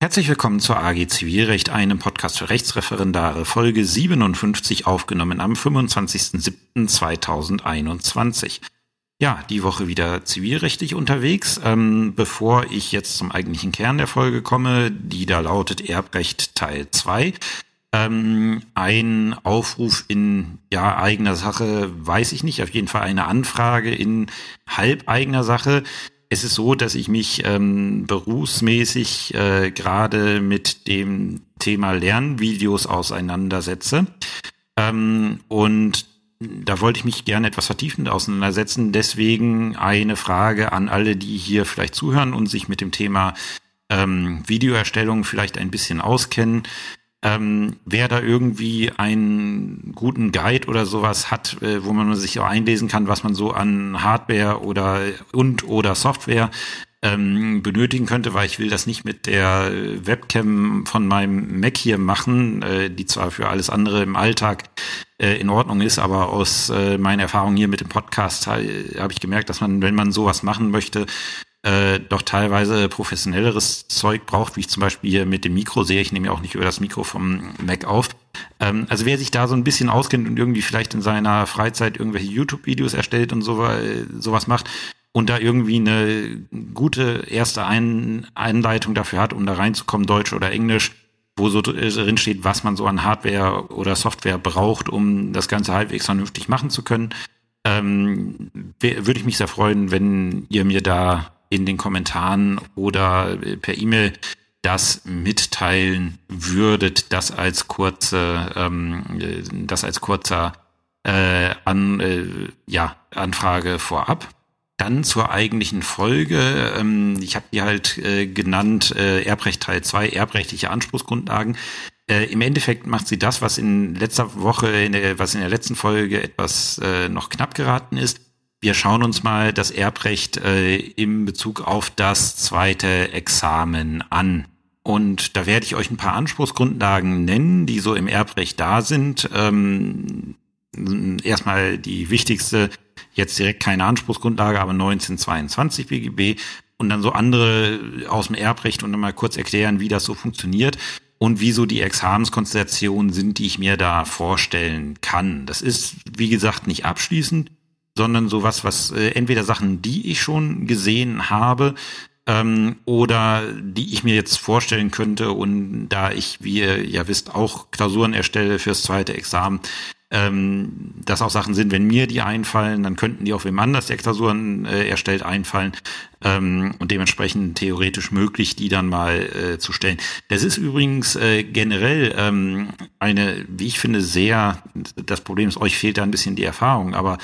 Herzlich willkommen zur AG Zivilrecht, einem Podcast für Rechtsreferendare, Folge 57 aufgenommen am 25.07.2021. Ja, die Woche wieder zivilrechtlich unterwegs. Ähm, bevor ich jetzt zum eigentlichen Kern der Folge komme, die da lautet Erbrecht Teil 2. Ähm, ein Aufruf in ja eigener Sache, weiß ich nicht, auf jeden Fall eine Anfrage in halbeigener Sache es ist so, dass ich mich ähm, berufsmäßig äh, gerade mit dem Thema Lernvideos auseinandersetze. Ähm, und da wollte ich mich gerne etwas vertiefend auseinandersetzen. Deswegen eine Frage an alle, die hier vielleicht zuhören und sich mit dem Thema ähm, Videoerstellung vielleicht ein bisschen auskennen. Ähm, wer da irgendwie einen guten Guide oder sowas hat, äh, wo man sich auch einlesen kann, was man so an Hardware oder und oder Software ähm, benötigen könnte, weil ich will das nicht mit der Webcam von meinem Mac hier machen, äh, die zwar für alles andere im Alltag äh, in Ordnung ist, aber aus äh, meiner Erfahrung hier mit dem Podcast äh, habe ich gemerkt, dass man, wenn man sowas machen möchte, äh, doch teilweise professionelleres Zeug braucht, wie ich zum Beispiel hier mit dem Mikro sehe. Ich nehme ja auch nicht über das Mikro vom Mac auf. Ähm, also wer sich da so ein bisschen auskennt und irgendwie vielleicht in seiner Freizeit irgendwelche YouTube-Videos erstellt und so, äh, sowas macht und da irgendwie eine gute erste ein Einleitung dafür hat, um da reinzukommen, Deutsch oder Englisch, wo so drin steht, was man so an Hardware oder Software braucht, um das Ganze halbwegs vernünftig machen zu können, ähm, würde ich mich sehr freuen, wenn ihr mir da in den Kommentaren oder per E-Mail das mitteilen würdet, das als kurze, ähm, das als kurzer äh, an, äh, ja, Anfrage vorab. Dann zur eigentlichen Folge. Ähm, ich habe die halt äh, genannt äh, Erbrecht Teil 2, erbrechtliche Anspruchsgrundlagen. Äh, Im Endeffekt macht sie das, was in letzter Woche, in der, was in der letzten Folge etwas äh, noch knapp geraten ist. Wir schauen uns mal das Erbrecht äh, im Bezug auf das zweite Examen an. Und da werde ich euch ein paar Anspruchsgrundlagen nennen, die so im Erbrecht da sind. Ähm, erstmal die wichtigste, jetzt direkt keine Anspruchsgrundlage, aber 1922 BGB und dann so andere aus dem Erbrecht und dann mal kurz erklären, wie das so funktioniert und wieso die Examenskonstellationen sind, die ich mir da vorstellen kann. Das ist, wie gesagt, nicht abschließend sondern sowas, was äh, entweder Sachen, die ich schon gesehen habe, ähm, oder die ich mir jetzt vorstellen könnte und da ich, wie ihr ja wisst, auch Klausuren erstelle fürs zweite Examen, ähm, das auch Sachen sind, wenn mir die einfallen, dann könnten die auch wem anders, der Klausuren äh, erstellt, einfallen ähm, und dementsprechend theoretisch möglich, die dann mal äh, zu stellen. Das ist übrigens äh, generell ähm, eine, wie ich finde, sehr, das Problem ist, euch fehlt da ein bisschen die Erfahrung, aber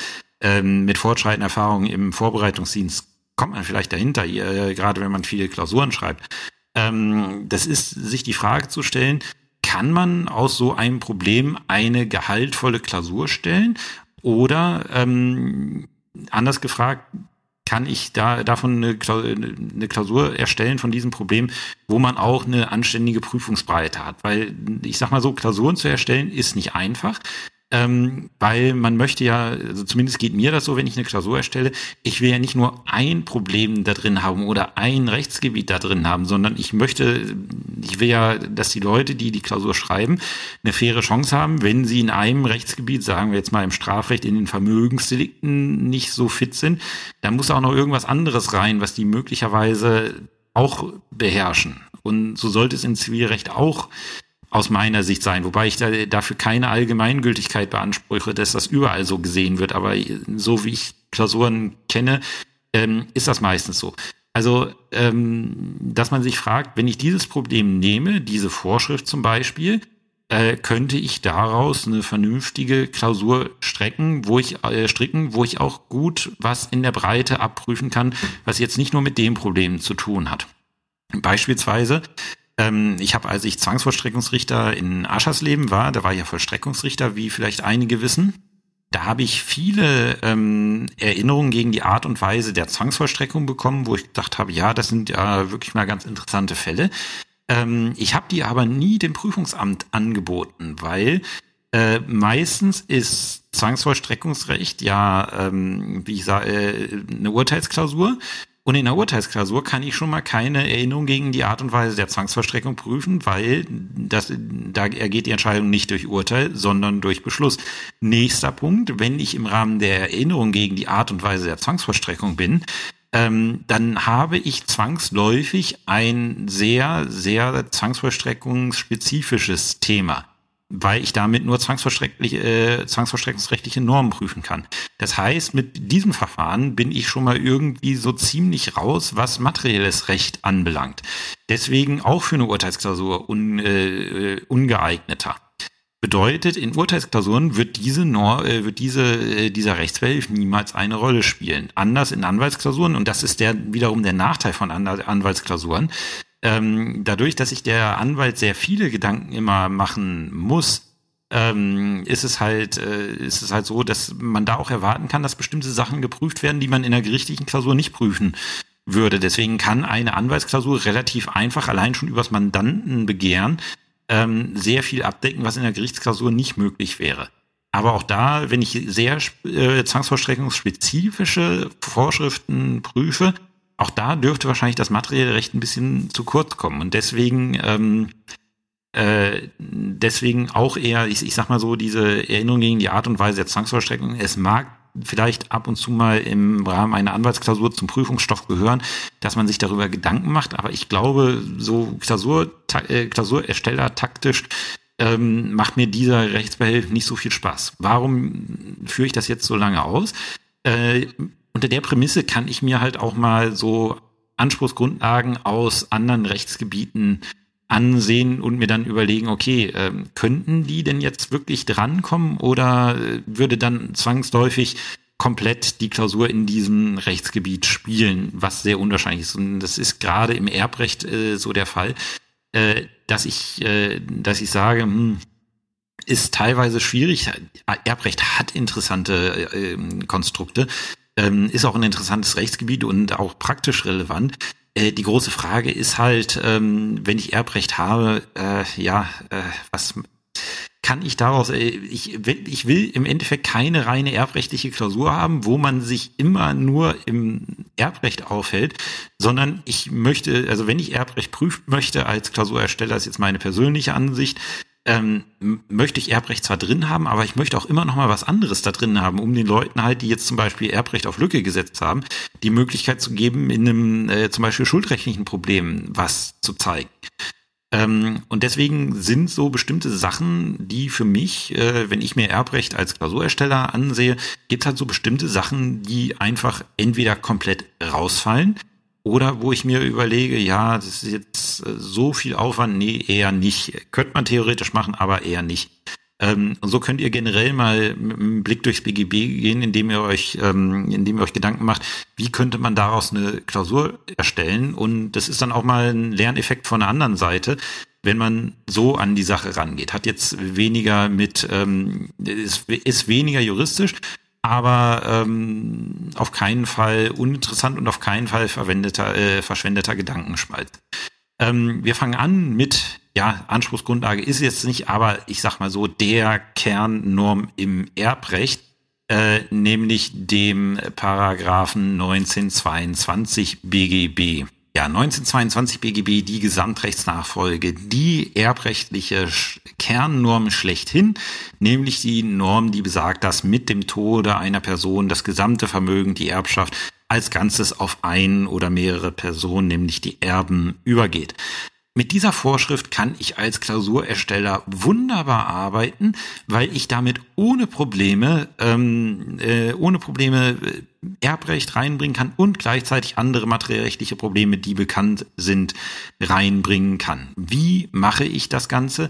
ähm, mit fortschreitender Erfahrung im Vorbereitungsdienst kommt man vielleicht dahinter, äh, gerade wenn man viele Klausuren schreibt. Ähm, das ist, sich die Frage zu stellen, kann man aus so einem Problem eine gehaltvolle Klausur stellen? Oder ähm, anders gefragt, kann ich da davon eine Klausur erstellen von diesem Problem, wo man auch eine anständige Prüfungsbreite hat. Weil ich sag mal so, Klausuren zu erstellen ist nicht einfach ähm, weil man möchte ja, also zumindest geht mir das so, wenn ich eine Klausur erstelle, ich will ja nicht nur ein Problem da drin haben oder ein Rechtsgebiet da drin haben, sondern ich möchte, ich will ja, dass die Leute, die die Klausur schreiben, eine faire Chance haben, wenn sie in einem Rechtsgebiet, sagen wir jetzt mal im Strafrecht, in den Vermögensdelikten nicht so fit sind, dann muss auch noch irgendwas anderes rein, was die möglicherweise auch beherrschen. Und so sollte es in Zivilrecht auch aus meiner Sicht sein, wobei ich da, dafür keine Allgemeingültigkeit beanspruche, dass das überall so gesehen wird. Aber so wie ich Klausuren kenne, ähm, ist das meistens so. Also, ähm, dass man sich fragt, wenn ich dieses Problem nehme, diese Vorschrift zum Beispiel, äh, könnte ich daraus eine vernünftige Klausur strecken, wo ich äh, stricken, wo ich auch gut was in der Breite abprüfen kann, was jetzt nicht nur mit dem Problem zu tun hat. Beispielsweise ähm, ich habe, als ich Zwangsvollstreckungsrichter in Aschersleben war, da war ich ja Vollstreckungsrichter, wie vielleicht einige wissen. Da habe ich viele ähm, Erinnerungen gegen die Art und Weise der Zwangsvollstreckung bekommen, wo ich gedacht habe, ja, das sind ja wirklich mal ganz interessante Fälle. Ähm, ich habe die aber nie dem Prüfungsamt angeboten, weil äh, meistens ist Zwangsvollstreckungsrecht ja, ähm, wie ich sage, äh, eine Urteilsklausur Und in der Urteilsklausur kann ich schon mal keine Erinnerung gegen die Art und Weise der Zwangsvollstreckung prüfen, weil das, da ergeht die Entscheidung nicht durch Urteil, sondern durch Beschluss. Nächster Punkt, wenn ich im Rahmen der Erinnerung gegen die Art und Weise der Zwangsvollstreckung bin, ähm, dann habe ich zwangsläufig ein sehr, sehr zwangsvollstreckungsspezifisches Thema weil ich damit nur äh, zwangsverstreckungsrechtliche Normen prüfen kann. Das heißt, mit diesem Verfahren bin ich schon mal irgendwie so ziemlich raus, was materielles Recht anbelangt. Deswegen auch für eine Urteilsklausur un, äh, ungeeigneter. Bedeutet, in Urteilsklausuren wird diese Nor äh, wird diese, äh, dieser Rechtsbehelf niemals eine Rolle spielen. Anders in Anwaltsklausuren, und das ist der wiederum der Nachteil von Anwaltsklausuren, ähm, dadurch, dass sich der Anwalt sehr viele Gedanken immer machen muss, ähm, ist es halt, äh, ist es halt so, dass man da auch erwarten kann, dass bestimmte Sachen geprüft werden, die man in der gerichtlichen Klausur nicht prüfen würde. Deswegen kann eine Anwaltsklausur relativ einfach allein schon übers Mandantenbegehren ähm, sehr viel abdecken, was in der Gerichtsklausur nicht möglich wäre. Aber auch da, wenn ich sehr äh, zwangsvollstreckungsspezifische Vorschriften prüfe, auch da dürfte wahrscheinlich das materielle Recht ein bisschen zu kurz kommen. Und deswegen, ähm, äh, deswegen auch eher, ich, ich sag mal so, diese Erinnerung gegen die Art und Weise der Zwangsvollstreckung. Es mag vielleicht ab und zu mal im Rahmen einer Anwaltsklausur zum Prüfungsstoff gehören, dass man sich darüber Gedanken macht. Aber ich glaube, so Klausur, äh, Klausurersteller taktisch ähm, macht mir dieser Rechtsbehelf nicht so viel Spaß. Warum führe ich das jetzt so lange aus? Äh, unter der Prämisse kann ich mir halt auch mal so Anspruchsgrundlagen aus anderen Rechtsgebieten ansehen und mir dann überlegen, okay, äh, könnten die denn jetzt wirklich drankommen oder äh, würde dann zwangsläufig komplett die Klausur in diesem Rechtsgebiet spielen, was sehr unwahrscheinlich ist. Und das ist gerade im Erbrecht äh, so der Fall, äh, dass ich, äh, dass ich sage, hm, ist teilweise schwierig. Erbrecht hat interessante äh, Konstrukte, ähm, ist auch ein interessantes Rechtsgebiet und auch praktisch relevant. Äh, die große Frage ist halt, ähm, wenn ich Erbrecht habe, äh, ja, äh, was kann ich daraus, ich, ich will im Endeffekt keine reine erbrechtliche Klausur haben, wo man sich immer nur im Erbrecht aufhält, sondern ich möchte, also wenn ich Erbrecht prüfen möchte als Klausurersteller, ist jetzt meine persönliche Ansicht, ähm, möchte ich Erbrecht zwar drin haben, aber ich möchte auch immer noch mal was anderes da drin haben, um den Leuten halt, die jetzt zum Beispiel Erbrecht auf Lücke gesetzt haben, die Möglichkeit zu geben, in einem äh, zum Beispiel schuldrechtlichen Problem was zu zeigen. Ähm, und deswegen sind so bestimmte Sachen, die für mich, äh, wenn ich mir Erbrecht als Klausurersteller ansehe, gibt halt so bestimmte Sachen, die einfach entweder komplett rausfallen, oder wo ich mir überlege, ja, das ist jetzt äh, so viel Aufwand, nee, eher nicht. Könnte man theoretisch machen, aber eher nicht. Ähm, und so könnt ihr generell mal mit einem Blick durchs BGB gehen, indem ihr euch, ähm, indem ihr euch Gedanken macht, wie könnte man daraus eine Klausur erstellen. Und das ist dann auch mal ein Lerneffekt von der anderen Seite, wenn man so an die Sache rangeht. Hat jetzt weniger mit, ähm, ist, ist weniger juristisch, aber ähm, auf keinen Fall uninteressant und auf keinen Fall verwendeter, äh, verschwendeter Gedankenspalt. Ähm, wir fangen an mit, ja, Anspruchsgrundlage ist jetzt nicht, aber ich sag mal so, der Kernnorm im Erbrecht, äh, nämlich dem Paragraphen 1922 BGB. Ja, 1922 BGB, die Gesamtrechtsnachfolge, die erbrechtliche Kernnorm schlechthin, nämlich die Norm, die besagt, dass mit dem Tode einer Person das gesamte Vermögen, die Erbschaft als Ganzes auf ein oder mehrere Personen, nämlich die Erben, übergeht. Mit dieser Vorschrift kann ich als Klausurersteller wunderbar arbeiten, weil ich damit ohne Probleme, ähm, äh, ohne Probleme äh, Erbrecht reinbringen kann und gleichzeitig andere materiellrechtliche Probleme, die bekannt sind, reinbringen kann. Wie mache ich das Ganze?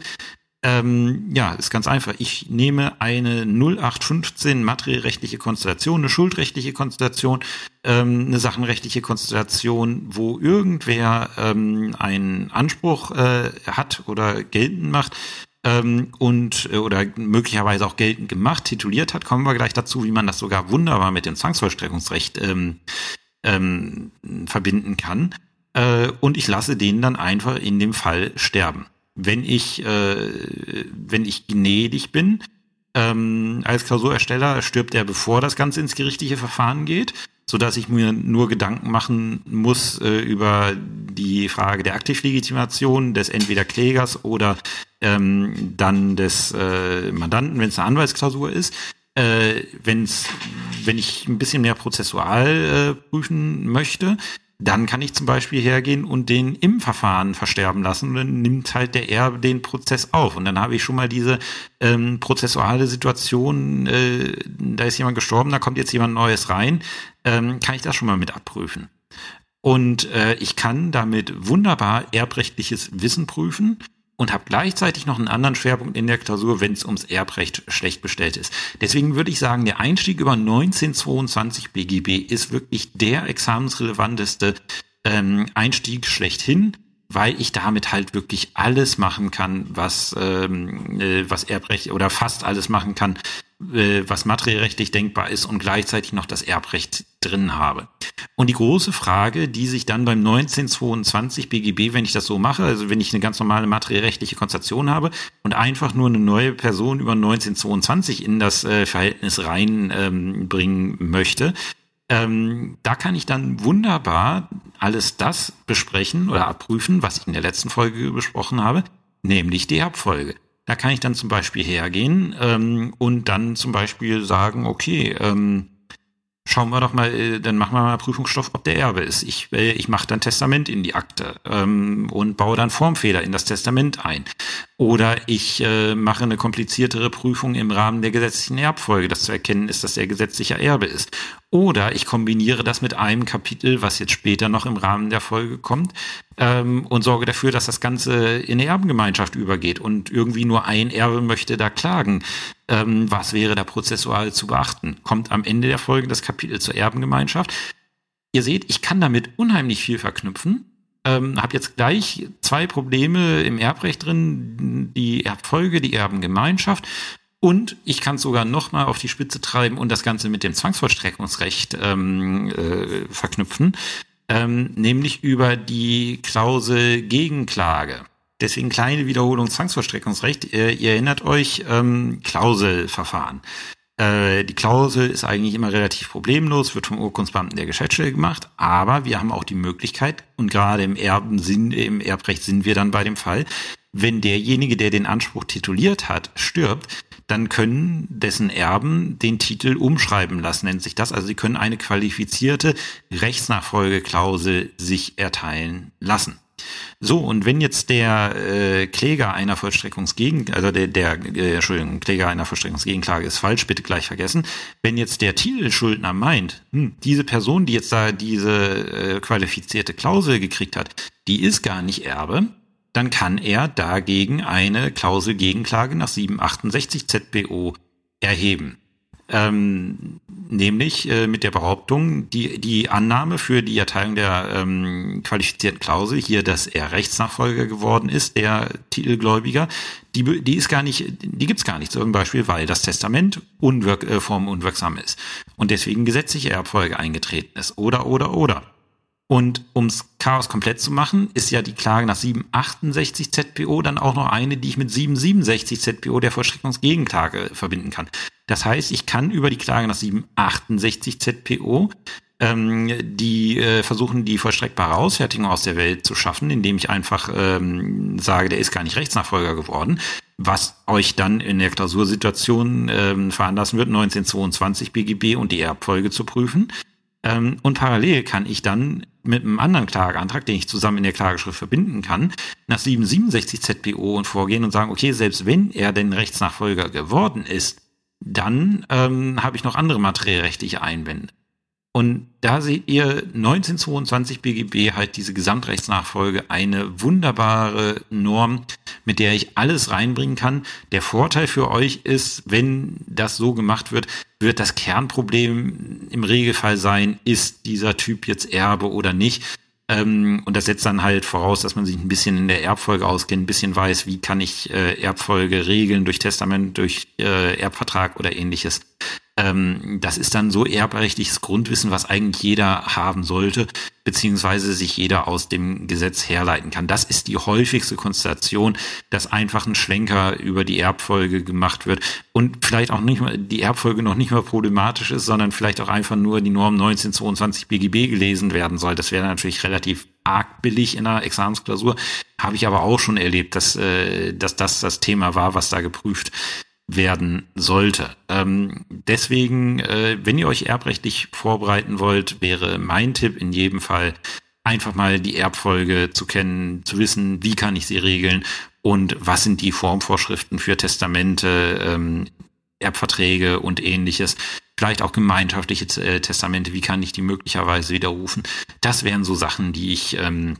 Ähm, ja, ist ganz einfach. Ich nehme eine 0815 materiellrechtliche Konstellation, eine schuldrechtliche Konstellation, ähm, eine sachenrechtliche Konstellation, wo irgendwer ähm, einen Anspruch äh, hat oder geltend macht ähm, und äh, oder möglicherweise auch geltend gemacht, tituliert hat, kommen wir gleich dazu, wie man das sogar wunderbar mit dem Zwangsvollstreckungsrecht ähm, ähm, verbinden kann. Äh, und ich lasse den dann einfach in dem Fall sterben wenn ich, äh, wenn ich gnädig bin, ähm, als Klausurersteller stirbt er, bevor das Ganze ins gerichtliche Verfahren geht, sodass ich mir nur Gedanken machen muss äh, über die Frage der Aktivlegitimation des entweder Klägers oder ähm, dann des äh, Mandanten, wenn es eine Anwaltsklausur ist. Äh, wenn's, wenn ich ein bisschen mehr prozessual äh, prüfen möchte, dann kann ich zum Beispiel hergehen und den im Verfahren versterben lassen und dann nimmt halt der Erbe den Prozess auf. Und dann habe ich schon mal diese ähm, prozessuale Situation, äh, da ist jemand gestorben, da kommt jetzt jemand Neues rein, ähm, kann ich das schon mal mit abprüfen. Und äh, ich kann damit wunderbar erbrechtliches Wissen prüfen und habe gleichzeitig noch einen anderen Schwerpunkt in der Klausur, wenn es ums Erbrecht schlecht bestellt ist. Deswegen würde ich sagen, der Einstieg über 1922 BGB ist wirklich der examensrelevanteste ähm, Einstieg schlechthin, weil ich damit halt wirklich alles machen kann, was ähm, äh, was Erbrecht oder fast alles machen kann, äh, was materiellrechtlich denkbar ist und gleichzeitig noch das Erbrecht drin habe. Und die große Frage, die sich dann beim 1922 BGB, wenn ich das so mache, also wenn ich eine ganz normale materiellrechtliche Konstellation habe und einfach nur eine neue Person über 1922 in das äh, Verhältnis reinbringen ähm, möchte, ähm, da kann ich dann wunderbar alles das besprechen oder abprüfen, was ich in der letzten Folge besprochen habe, nämlich die Erbfolge. Da kann ich dann zum Beispiel hergehen ähm, und dann zum Beispiel sagen, okay, ähm, schauen wir doch mal, äh, dann machen wir mal Prüfungsstoff, ob der Erbe ist. Ich, äh, ich mache dann Testament in die Akte ähm, und baue dann Formfehler in das Testament ein. Oder ich äh, mache eine kompliziertere Prüfung im Rahmen der gesetzlichen Erbfolge, dass zu erkennen ist, dass er gesetzlicher Erbe ist. Oder ich kombiniere das mit einem Kapitel, was jetzt später noch im Rahmen der Folge kommt, ähm, und sorge dafür, dass das Ganze in eine Erbengemeinschaft übergeht und irgendwie nur ein Erbe möchte da klagen. Ähm, was wäre da prozessual zu beachten? Kommt am Ende der Folge das Kapitel zur Erbengemeinschaft. Ihr seht, ich kann damit unheimlich viel verknüpfen ähm, habe jetzt gleich zwei Probleme im Erbrecht drin, die Erbfolge, die Erbengemeinschaft. Und ich kann es sogar noch mal auf die Spitze treiben und das Ganze mit dem Zwangsvollstreckungsrecht ähm, äh, verknüpfen, ähm, nämlich über die Klausel Gegenklage. Deswegen kleine Wiederholung Zwangsvollstreckungsrecht. Äh, ihr erinnert euch, ähm, Klauselverfahren. Äh, die Klausel ist eigentlich immer relativ problemlos, wird vom Urkundsbeamten der Geschäftsstelle gemacht, aber wir haben auch die Möglichkeit, und gerade im Erbensinn, im Erbrecht sind wir dann bei dem Fall, wenn derjenige, der den Anspruch tituliert hat, stirbt, dann können dessen Erben den Titel umschreiben lassen, nennt sich das. Also sie können eine qualifizierte Rechtsnachfolgeklausel sich erteilen lassen. So, und wenn jetzt der äh, Kläger einer Vollstreckungsgegen, also der, der äh, Entschuldigung, Kläger einer Vollstreckungsgegenklage ist falsch, bitte gleich vergessen. Wenn jetzt der Titelschuldner meint, hm, diese Person, die jetzt da diese äh, qualifizierte Klausel gekriegt hat, die ist gar nicht Erbe, dann kann er dagegen eine Klausel Gegenklage nach 768 ZBO erheben ähm, nämlich äh, mit der Behauptung, die, die Annahme für die Erteilung der ähm, qualifizierten Klausel, hier, dass er Rechtsnachfolger geworden ist, der Titelgläubiger, die, die ist gar nicht, die gibt's gar nicht, zum Beispiel, weil das Testament unwirk, äh, formunwirksam ist und deswegen gesetzliche Erbfolge eingetreten ist. Oder, oder, oder. Und ums Chaos komplett zu machen, ist ja die Klage nach 768 ZPO dann auch noch eine, die ich mit 767 ZPO der Vollstreckungsgegenklage verbinden kann. Das heißt, ich kann über die Klage nach 768 ZPO ähm, die äh, versuchen, die vollstreckbare Ausfertigung aus der Welt zu schaffen, indem ich einfach ähm, sage, der ist gar nicht Rechtsnachfolger geworden, was euch dann in der Klausursituation ähm, veranlassen wird, 1922 BGB und die Erbfolge zu prüfen. Ähm, und parallel kann ich dann mit einem anderen Klageantrag, den ich zusammen in der Klageschrift verbinden kann, nach 767 ZPO und vorgehen und sagen, okay, selbst wenn er denn Rechtsnachfolger geworden ist, dann ähm, habe ich noch andere materiellrechtliche Einwände. Und da seht ihr 1922 BGB halt diese Gesamtrechtsnachfolge eine wunderbare Norm, mit der ich alles reinbringen kann. Der Vorteil für euch ist, wenn das so gemacht wird, wird das Kernproblem im Regelfall sein, ist dieser Typ jetzt Erbe oder nicht. Ähm, und das setzt dann halt voraus, dass man sich ein bisschen in der Erbfolge auskennt, ein bisschen weiß, wie kann ich äh, Erbfolge regeln durch Testament, durch äh, Erbvertrag oder ähnliches. Ähm, das ist dann so erbrechtliches Grundwissen, was eigentlich jeder haben sollte, beziehungsweise sich jeder aus dem Gesetz herleiten kann. Das ist die häufigste Konstellation, dass einfach ein Schlenker über die Erbfolge gemacht wird und vielleicht auch nicht mal die Erbfolge noch nicht mal problematisch ist, sondern vielleicht auch einfach nur die Norm 1922 BGB gelesen werden soll. Das wäre natürlich relativ arg billig in einer Examensklausur. Habe ich aber auch schon erlebt, dass, äh, dass das das Thema war, was da geprüft werden sollte. Ähm, deswegen, äh, wenn ihr euch erbrechtlich vorbereiten wollt, wäre mein Tipp in jedem Fall einfach mal die Erbfolge zu kennen, zu wissen, wie kann ich sie regeln und was sind die Formvorschriften für Testamente, ähm, Erbverträge und ähnliches. Vielleicht auch gemeinschaftliche äh, Testamente, wie kann ich die möglicherweise widerrufen. Das wären so Sachen, die ich ähm,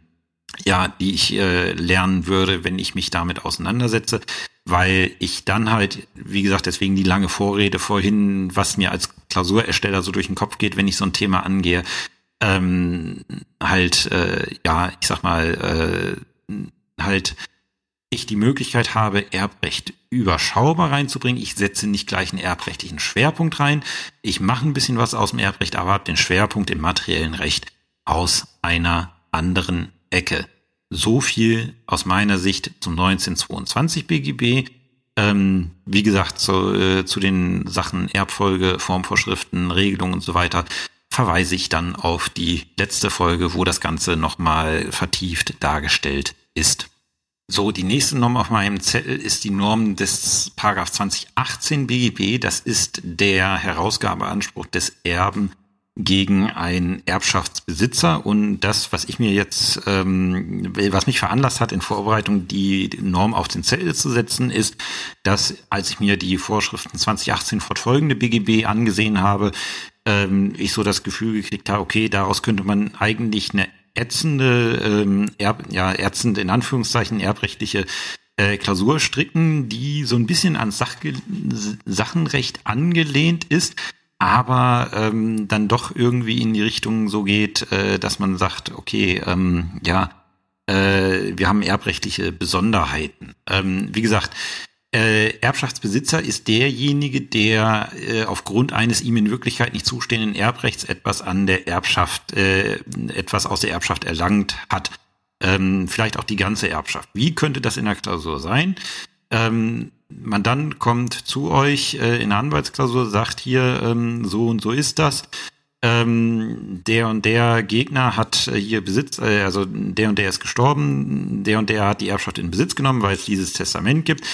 ja, die ich äh, lernen würde, wenn ich mich damit auseinandersetze weil ich dann halt, wie gesagt, deswegen die lange Vorrede vorhin, was mir als Klausurersteller so durch den Kopf geht, wenn ich so ein Thema angehe, ähm, halt, äh, ja, ich sag mal, äh, halt ich die Möglichkeit habe, Erbrecht überschaubar reinzubringen. Ich setze nicht gleich einen erbrechtlichen Schwerpunkt rein. Ich mache ein bisschen was aus dem Erbrecht, aber habe den Schwerpunkt im materiellen Recht aus einer anderen Ecke. So viel aus meiner Sicht zum 1922 BGB. Ähm, wie gesagt, zu, äh, zu den Sachen Erbfolge, Formvorschriften, Regelungen und so weiter verweise ich dann auf die letzte Folge, wo das Ganze nochmal vertieft dargestellt ist. So, die nächste Norm auf meinem Zettel ist die Norm des Paragraph 2018 BGB. Das ist der Herausgabeanspruch des Erben gegen einen Erbschaftsbesitzer. Und das, was ich mir jetzt, ähm, was mich veranlasst hat, in Vorbereitung die Norm auf den Zettel zu setzen, ist, dass als ich mir die Vorschriften 2018 fortfolgende BGB angesehen habe, ähm, ich so das Gefühl gekriegt habe, okay, daraus könnte man eigentlich eine ätzende, ähm, Erb, ja, ätzende, in Anführungszeichen, erbrechtliche äh, Klausur stricken, die so ein bisschen ans Sachge Sachenrecht angelehnt ist, aber ähm, dann doch irgendwie in die Richtung so geht, äh, dass man sagt, okay, ähm, ja, äh, wir haben erbrechtliche Besonderheiten. Ähm, wie gesagt, äh, Erbschaftsbesitzer ist derjenige, der äh, aufgrund eines ihm in Wirklichkeit nicht zustehenden Erbrechts etwas an der Erbschaft, äh, etwas aus der Erbschaft erlangt hat. Ähm, vielleicht auch die ganze Erbschaft. Wie könnte das in der Klausur sein? Ähm, Mandant kommt zu euch äh, in der Anwaltsklausur, sagt hier, ähm, so und so ist das. Ähm, der und der Gegner hat äh, hier Besitz, äh, also der und der ist gestorben, der und der hat die Erbschaft in Besitz genommen, weil es dieses Testament gibt.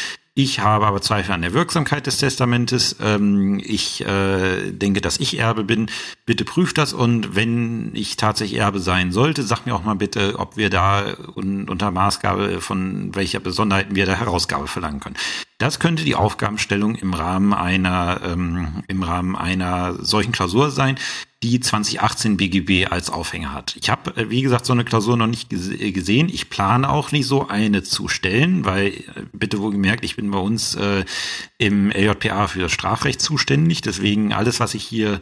Ich habe aber Zweifel an der Wirksamkeit des Testamentes. Ähm, ich äh, denke, dass ich Erbe bin. Bitte prüft das und wenn ich tatsächlich Erbe sein sollte, sag mir auch mal bitte, ob wir da un unter Maßgabe von welcher Besonderheiten wir da Herausgabe verlangen können. Das könnte die Aufgabenstellung im Rahmen einer ähm, im Rahmen einer solchen Klausur sein die 2018 BGB als Aufhänger hat. Ich habe, äh, wie gesagt, so eine Klausur noch nicht äh, gesehen. Ich plane auch nicht so eine zu stellen, weil, äh, bitte wohl gemerkt, ich bin bei uns äh, im LJPA für Strafrecht zuständig. Deswegen alles, was ich hier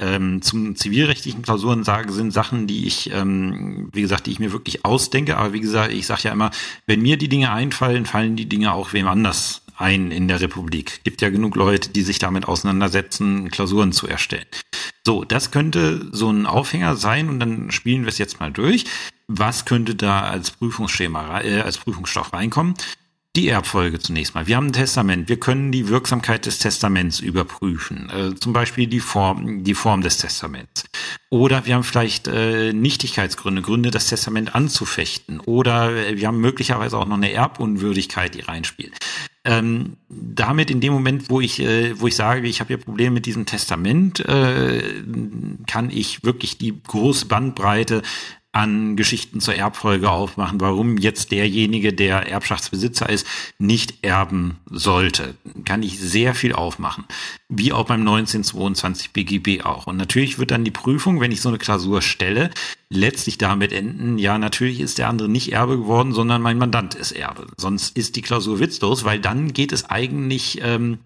ähm, zum zivilrechtlichen Klausuren sage, sind Sachen, die ich, ähm, wie gesagt, die ich mir wirklich ausdenke. Aber wie gesagt, ich sage ja immer, wenn mir die Dinge einfallen, fallen die Dinge auch wem anders ein in der Republik. Gibt ja genug Leute, die sich damit auseinandersetzen, Klausuren zu erstellen. So, das könnte so ein Aufhänger sein und dann spielen wir es jetzt mal durch. Was könnte da als Prüfungsschema, äh, als Prüfungsstoff reinkommen? Die Erbfolge zunächst mal. Wir haben ein Testament. Wir können die Wirksamkeit des Testaments überprüfen. Äh, zum Beispiel die Form, die Form des Testaments. Oder wir haben vielleicht äh, Nichtigkeitsgründe, Gründe, das Testament anzufechten. Oder äh, wir haben möglicherweise auch noch eine Erbunwürdigkeit, die reinspielt ähm, damit in dem Moment, wo ich, äh, wo ich sage, ich habe hier Probleme mit diesem Testament, äh, kann ich wirklich die große Bandbreite an Geschichten zur Erbfolge aufmachen, warum jetzt derjenige, der Erbschaftsbesitzer ist, nicht erben sollte. Kann ich sehr viel aufmachen. Wie auch beim 1922 BGB auch. Und natürlich wird dann die Prüfung, wenn ich so eine Klausur stelle, letztlich damit enden, ja, natürlich ist der andere nicht Erbe geworden, sondern mein Mandant ist Erbe. Sonst ist die Klausur witzlos, weil dann geht es eigentlich ähm,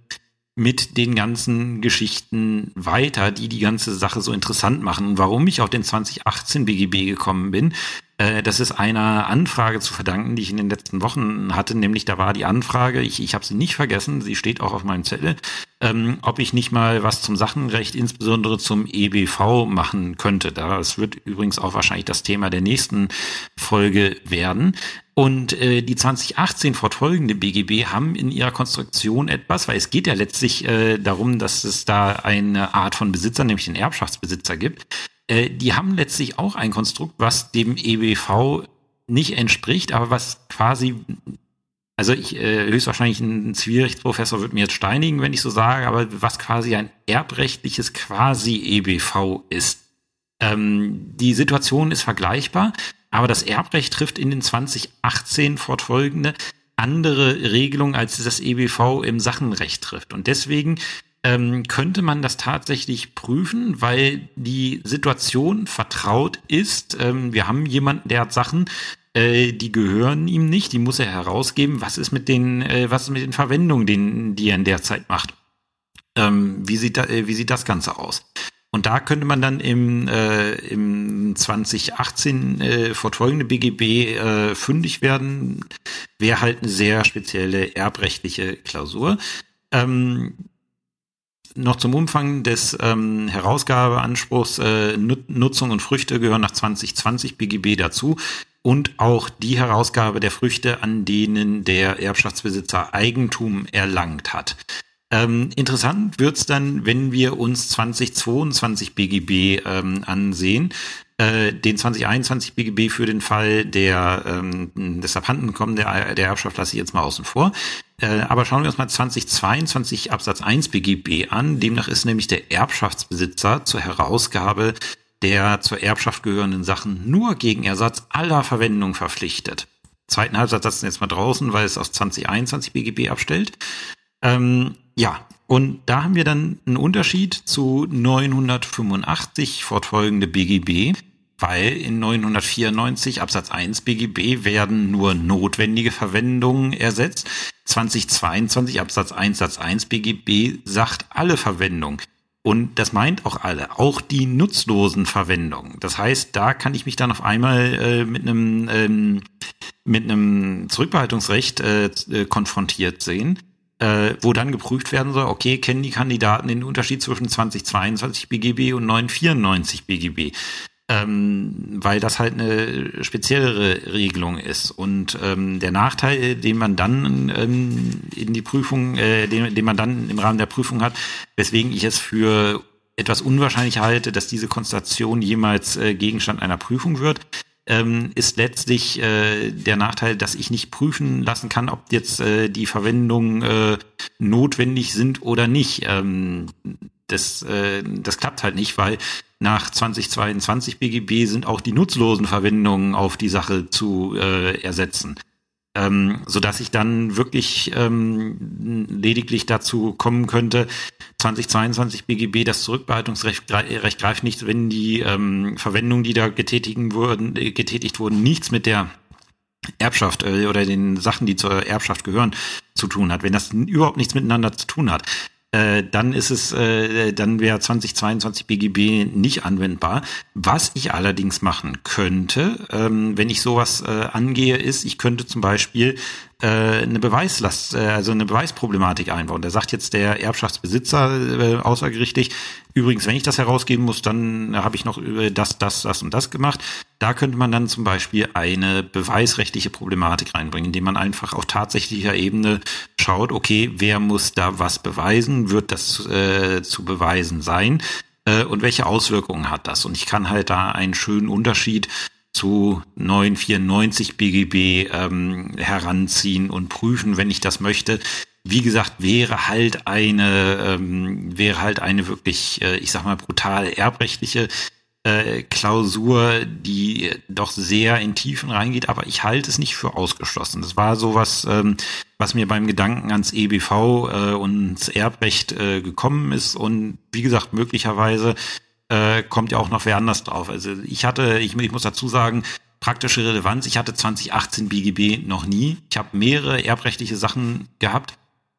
mit den ganzen Geschichten weiter, die die ganze Sache so interessant machen. Und warum ich auf den 2018 BGB gekommen bin, Äh, das ist einer Anfrage zu verdanken, die ich in den letzten Wochen hatte, nämlich da war die Anfrage, ich, ich habe sie nicht vergessen, sie steht auch auf meinem Zettel, ähm, ob ich nicht mal was zum Sachenrecht, insbesondere zum EBV machen könnte. Das wird übrigens auch wahrscheinlich das Thema der nächsten Folge werden. Und äh, die 2018 fortfolgende BGB haben in ihrer Konstruktion etwas, weil es geht ja letztlich äh, darum, dass es da eine Art von Besitzer, nämlich den Erbschaftsbesitzer gibt. Äh, die haben letztlich auch ein Konstrukt, was dem EBV nicht entspricht, aber was quasi, also ich äh, höchstwahrscheinlich ein Zivilrechtsprofessor wird mir jetzt steinigen, wenn ich so sage, aber was quasi ein erbrechtliches quasi EBV ist. Ähm, die Situation ist vergleichbar, aber das Erbrecht trifft in den 2018 fortfolgende andere Regelungen, als das EBV im Sachenrecht trifft. Und deswegen ähm, könnte man das tatsächlich prüfen, weil die Situation vertraut ist. Ähm, wir haben jemanden, der hat Sachen, äh, die gehören ihm nicht, die muss er herausgeben. Was ist mit den, äh, was ist mit den Verwendungen, den, die er in der Zeit macht? Ähm, wie, sieht da, äh, wie sieht das Ganze aus? Und da könnte man dann im, äh, im 2018 äh, fortfolgende BGB äh, fündig werden. Wäre halt eine sehr spezielle erbrechtliche Klausur. Ähm, noch zum Umfang des ähm, Herausgabeanspruchs äh, Nutzung und Früchte gehören nach 2020 BGB dazu und auch die Herausgabe der Früchte, an denen der Erbschaftsbesitzer Eigentum erlangt hat. Ähm, interessant wird's dann, wenn wir uns 2022 BGB ähm, ansehen. Äh, den 2021 BGB für den Fall der ähm, des Abhandenkommen der, der Erbschaft lasse ich jetzt mal außen vor. Äh, aber schauen wir uns mal 2022 Absatz 1 BGB an. Demnach ist nämlich der Erbschaftsbesitzer zur Herausgabe der zur Erbschaft gehörenden Sachen nur gegen Ersatz aller Verwendung verpflichtet. Zweiten Halbsatz ist jetzt mal draußen, weil es aus 2021 BGB abstellt. Ähm, ja, und da haben wir dann einen Unterschied zu 985 fortfolgende BGB, weil in 994 Absatz 1 BGB werden nur notwendige Verwendungen ersetzt. 2022 Absatz 1 Satz 1 BGB sagt alle Verwendungen. Und das meint auch alle, auch die nutzlosen Verwendungen. Das heißt, da kann ich mich dann auf einmal äh, mit einem ähm, mit einem Zurückbehaltungsrecht äh, äh konfrontiert sehen äh, wo dann geprüft werden soll, okay, kennen die Kandidaten den Unterschied zwischen 2022 BGB und 994 BGB? Ähm, weil das halt eine speziellere Regelung ist. Und ähm, der Nachteil, den man dann ähm, in die Prüfung, äh, den, den man dann im Rahmen der Prüfung hat, weswegen ich es für etwas unwahrscheinlich halte, dass diese Konstellation jemals äh, Gegenstand einer Prüfung wird, ähm, ist letztlich äh, der Nachteil, dass ich nicht prüfen lassen kann, ob jetzt äh, die Verwendungen äh, notwendig sind oder nicht. Ähm, das, äh, das klappt halt nicht, weil nach 2022 BGB sind auch die nutzlosen Verwendungen auf die Sache zu äh, ersetzen ähm, so dass ich dann wirklich ähm, lediglich dazu kommen könnte, 2022 BGB, das Zurückbehaltungsrecht Recht greift nicht, wenn die ähm, Verwendungen, die da getätigen wurden, äh, getätigt wurden, nichts mit der Erbschaft äh, oder den Sachen, die zur Erbschaft gehören, zu tun hat. Wenn das überhaupt nichts miteinander zu tun hat, äh, dann ist es, äh, dann wäre 2022 BGB nicht anwendbar. Was ich allerdings machen könnte, ähm, wenn ich sowas äh, angehe, ist, ich könnte zum Beispiel äh, eine Beweislast, äh, also eine Beweisproblematik einbauen. Da sagt jetzt der Erbschaftsbesitzer äh, außergerichtlich, übrigens, wenn ich das herausgeben muss, dann habe ich noch das, das, das und das gemacht. Da könnte man dann zum Beispiel eine beweisrechtliche Problematik reinbringen, indem man einfach auf tatsächlicher Ebene schaut, okay, wer muss da was beweisen, wird das äh, zu beweisen sein äh, und welche Auswirkungen hat das? Und ich kann halt da einen schönen Unterschied zu 994 BGB ähm, heranziehen und prüfen, wenn ich das möchte. Wie gesagt, wäre halt eine, ähm, wäre halt eine wirklich, äh, ich sag mal, brutal erbrechtliche äh, Klausur, die doch sehr in Tiefen reingeht, aber ich halte es nicht für ausgeschlossen. Das war sowas, ähm, was mir beim Gedanken ans EBV äh, und Erbrecht äh, gekommen ist und wie gesagt, möglicherweise äh, kommt ja auch noch wer anders drauf. Also ich hatte, ich, ich muss dazu sagen, praktische Relevanz, ich hatte 2018 BGB noch nie. Ich habe mehrere erbrechtliche Sachen gehabt.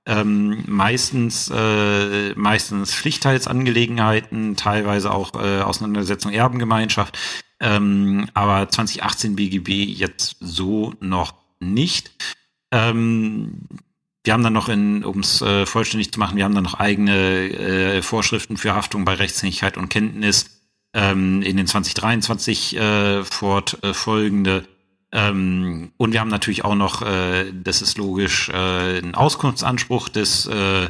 Ähm, meistens äh, meistens Pflichtteilsangelegenheiten, teilweise auch äh, Auseinandersetzung Erbengemeinschaft. Ähm, aber 2018 BGB jetzt so noch nicht. Ähm, wir haben dann noch in, um es äh, vollständig zu machen, wir haben dann noch eigene äh, Vorschriften für Haftung bei Rechtshängigkeit und Kenntnis ähm, in den 2023 äh, fortfolgende. Ähm, und wir haben natürlich auch noch, äh, das ist logisch, äh, einen Auskunftsanspruch des äh,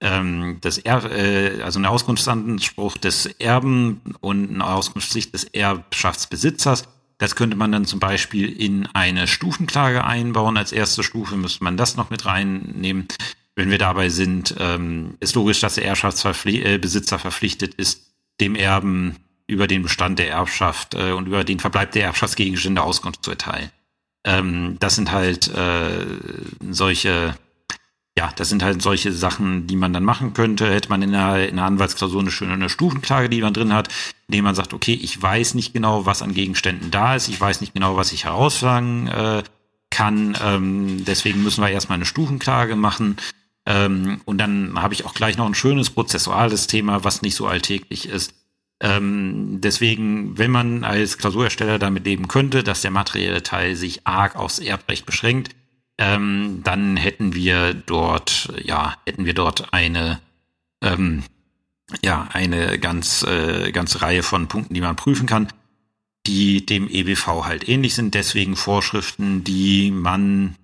ähm, des er äh, also einen Auskunftsanspruch des Erben und eine Auskunftspflicht des Erbschaftsbesitzers. Das könnte man dann zum Beispiel in eine Stufenklage einbauen. Als erste Stufe müsste man das noch mit reinnehmen. Wenn wir dabei sind, ähm, ist logisch, dass der Erbschaftsbesitzer äh, verpflichtet ist, dem Erben über den Bestand der Erbschaft äh, und über den Verbleib der Erbschaftsgegenstände Auskunft zu erteilen. Ähm, das sind halt äh, solche ja, das sind halt solche Sachen, die man dann machen könnte. Hätte man in einer, in einer Anwaltsklausur eine schöne eine Stufenklage, die man drin hat, indem man sagt, okay, ich weiß nicht genau, was an Gegenständen da ist, ich weiß nicht genau, was ich herausfragen äh, kann. Ähm, deswegen müssen wir erstmal eine Stufenklage machen. Ähm, und dann habe ich auch gleich noch ein schönes prozessuales Thema, was nicht so alltäglich ist. Ähm, deswegen, wenn man als Klausurersteller damit leben könnte, dass der materielle Teil sich arg aufs Erbrecht beschränkt, ähm, dann hätten wir dort, ja, hätten wir dort eine, ähm, ja, eine ganz, äh, ganze Reihe von Punkten, die man prüfen kann, die dem EBV halt ähnlich sind. Deswegen Vorschriften, die man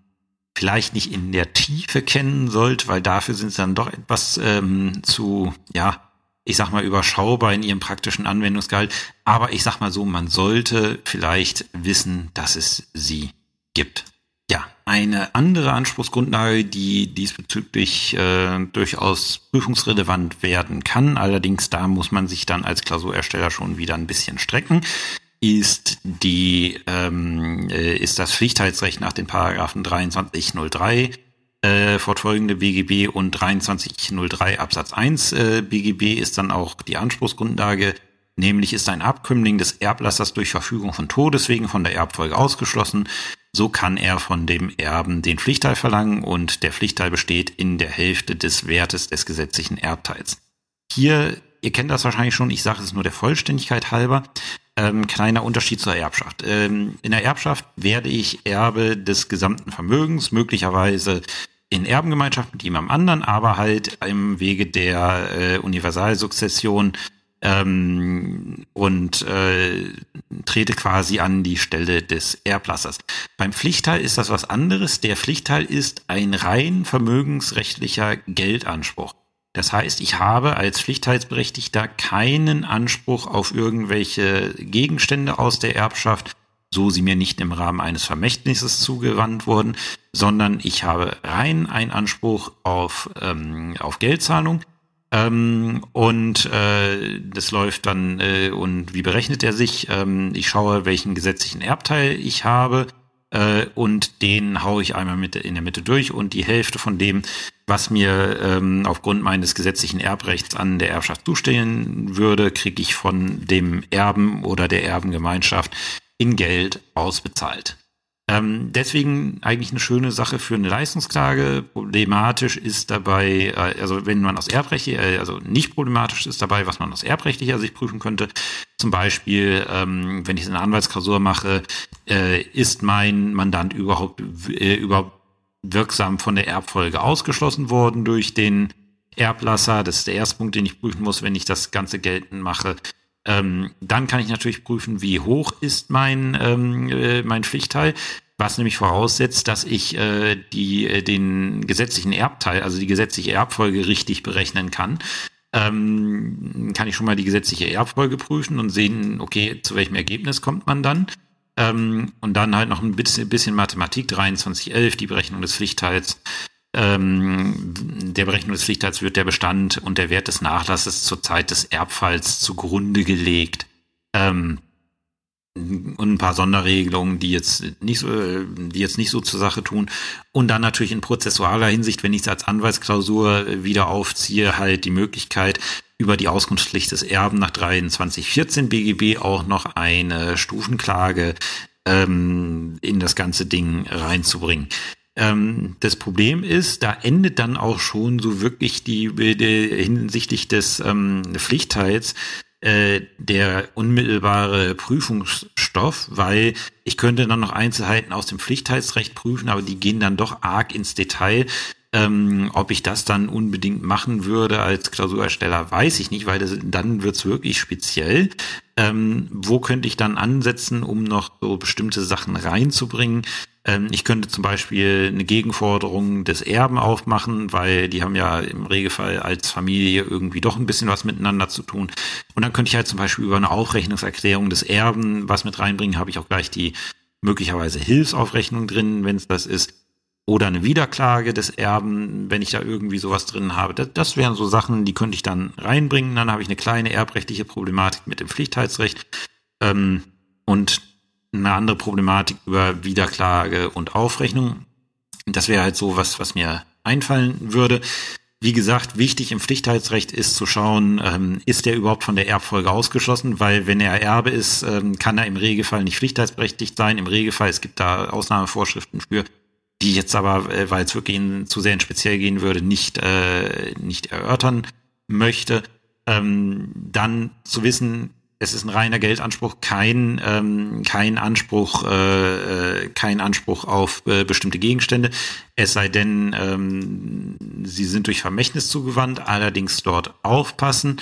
vielleicht nicht in der Tiefe kennen sollte, weil dafür sind sie dann doch etwas ähm, zu, ja, ich sag mal, überschaubar in ihrem praktischen Anwendungsgehalt. Aber ich sag mal so, man sollte vielleicht wissen, dass es sie gibt. Eine andere Anspruchsgrundlage, die diesbezüglich äh, durchaus prüfungsrelevant werden kann, allerdings da muss man sich dann als Klausurersteller schon wieder ein bisschen strecken, ist die ähm, äh, ist das Pflichtheitsrecht nach den Paragraphen 2303 äh, fortfolgende BGB und 2303 Absatz 1 äh, BGB ist dann auch die Anspruchsgrundlage Nämlich ist ein Abkömmling des Erblassers durch Verfügung von Todes wegen von der Erbfolge ausgeschlossen, so kann er von dem Erben den Pflichtteil verlangen und der Pflichtteil besteht in der Hälfte des Wertes des gesetzlichen Erbteils. Hier, ihr kennt das wahrscheinlich schon, ich sage es nur der Vollständigkeit halber, ähm, kleiner Unterschied zur Erbschaft. Ähm, in der Erbschaft werde ich Erbe des gesamten Vermögens, möglicherweise in Erbengemeinschaft mit jemandem anderen, aber halt im Wege der äh, Universalsukzession ähm, und äh, trete quasi an die Stelle des Erblassers. Beim Pflichtteil ist das was anderes. Der Pflichtteil ist ein rein vermögensrechtlicher Geldanspruch. Das heißt, ich habe als Pflichtteilsberechtigter keinen Anspruch auf irgendwelche Gegenstände aus der Erbschaft, so sie mir nicht im Rahmen eines Vermächtnisses zugewandt wurden, sondern ich habe rein einen Anspruch auf, ähm, auf Geldzahlung ähm, und äh, das läuft dann, äh, und wie berechnet er sich? Ähm, ich schaue, welchen gesetzlichen Erbteil ich habe äh, und den haue ich einmal mit in der Mitte durch und die Hälfte von dem, was mir ähm, aufgrund meines gesetzlichen Erbrechts an der Erbschaft zustehen würde, kriege ich von dem Erben oder der Erbengemeinschaft in Geld ausbezahlt. Ähm, deswegen eigentlich eine schöne Sache für eine Leistungsklage. Problematisch ist dabei, äh, also wenn man aus Erbrecht, äh, also nicht problematisch ist dabei, was man aus erbrechtlicher Sicht prüfen könnte. Zum Beispiel, ähm, wenn ich eine Anwaltsklausur mache, äh, ist mein Mandant überhaupt, äh, überhaupt wirksam von der Erbfolge ausgeschlossen worden durch den Erblasser. Das ist der erste Punkt, den ich prüfen muss, wenn ich das Ganze geltend mache. Ähm, dann kann ich natürlich prüfen, wie hoch ist mein, ähm, äh, mein Pflichtteil, was nämlich voraussetzt, dass ich äh, die, äh, den gesetzlichen Erbteil, also die gesetzliche Erbfolge richtig berechnen kann. Ähm, kann ich schon mal die gesetzliche Erbfolge prüfen und sehen, okay, zu welchem Ergebnis kommt man dann. Ähm, und dann halt noch ein bisschen, bisschen Mathematik, 2311, die Berechnung des Pflichtteils ähm, der Berechnung des Pflichtteils wird der Bestand und der Wert des Nachlasses zur Zeit des Erbfalls zugrunde gelegt. Ähm, und ein paar Sonderregelungen, die jetzt nicht so, die jetzt nicht so zur Sache tun. Und dann natürlich in prozessualer Hinsicht, wenn ich es als Anwaltsklausur wieder aufziehe, halt die Möglichkeit, über die Auskunftspflicht des Erben nach 2314 BGB auch noch eine Stufenklage ähm, in das ganze Ding reinzubringen. Ähm, das Problem ist, da endet dann auch schon so wirklich die, die hinsichtlich des ähm, Pflichtteils äh, der unmittelbare Prüfungsstoff, weil ich könnte dann noch Einzelheiten aus dem Pflichtheitsrecht prüfen, aber die gehen dann doch arg ins Detail. Ähm, ob ich das dann unbedingt machen würde als Klausurersteller, weiß ich nicht, weil das, dann wird's wirklich speziell. Ähm, wo könnte ich dann ansetzen, um noch so bestimmte Sachen reinzubringen? Ähm, ich könnte zum Beispiel eine Gegenforderung des Erben aufmachen, weil die haben ja im Regelfall als Familie irgendwie doch ein bisschen was miteinander zu tun. Und dann könnte ich halt zum Beispiel über eine Aufrechnungserklärung des Erben was mit reinbringen, habe ich auch gleich die möglicherweise Hilfsaufrechnung drin, wenn es das ist oder eine Wiederklage des Erben, wenn ich da irgendwie sowas drin habe. Das, das wären so Sachen, die könnte ich dann reinbringen. Dann habe ich eine kleine erbrechtliche Problematik mit dem Pflichtheitsrecht ähm, und eine andere Problematik über Wiederklage und Aufrechnung. Das wäre halt so was, was mir einfallen würde. Wie gesagt, wichtig im Pflichtheitsrecht ist zu schauen, ähm, ist er überhaupt von der Erbfolge ausgeschlossen, weil wenn er Erbe ist, ähm, kann er im Regelfall nicht pflichtheitsberechtigt sein. Im Regelfall, es gibt da Ausnahmevorschriften für, die jetzt aber, äh, weil es wirklich in, zu sehr in speziell gehen würde, nicht, äh, nicht erörtern möchte. Ähm, dann zu wissen, es ist ein reiner Geldanspruch, kein, ähm, kein Anspruch, äh, äh, kein Anspruch auf äh, bestimmte Gegenstände. Es sei denn, ähm, sie sind durch Vermächtnis zugewandt, allerdings dort aufpassen.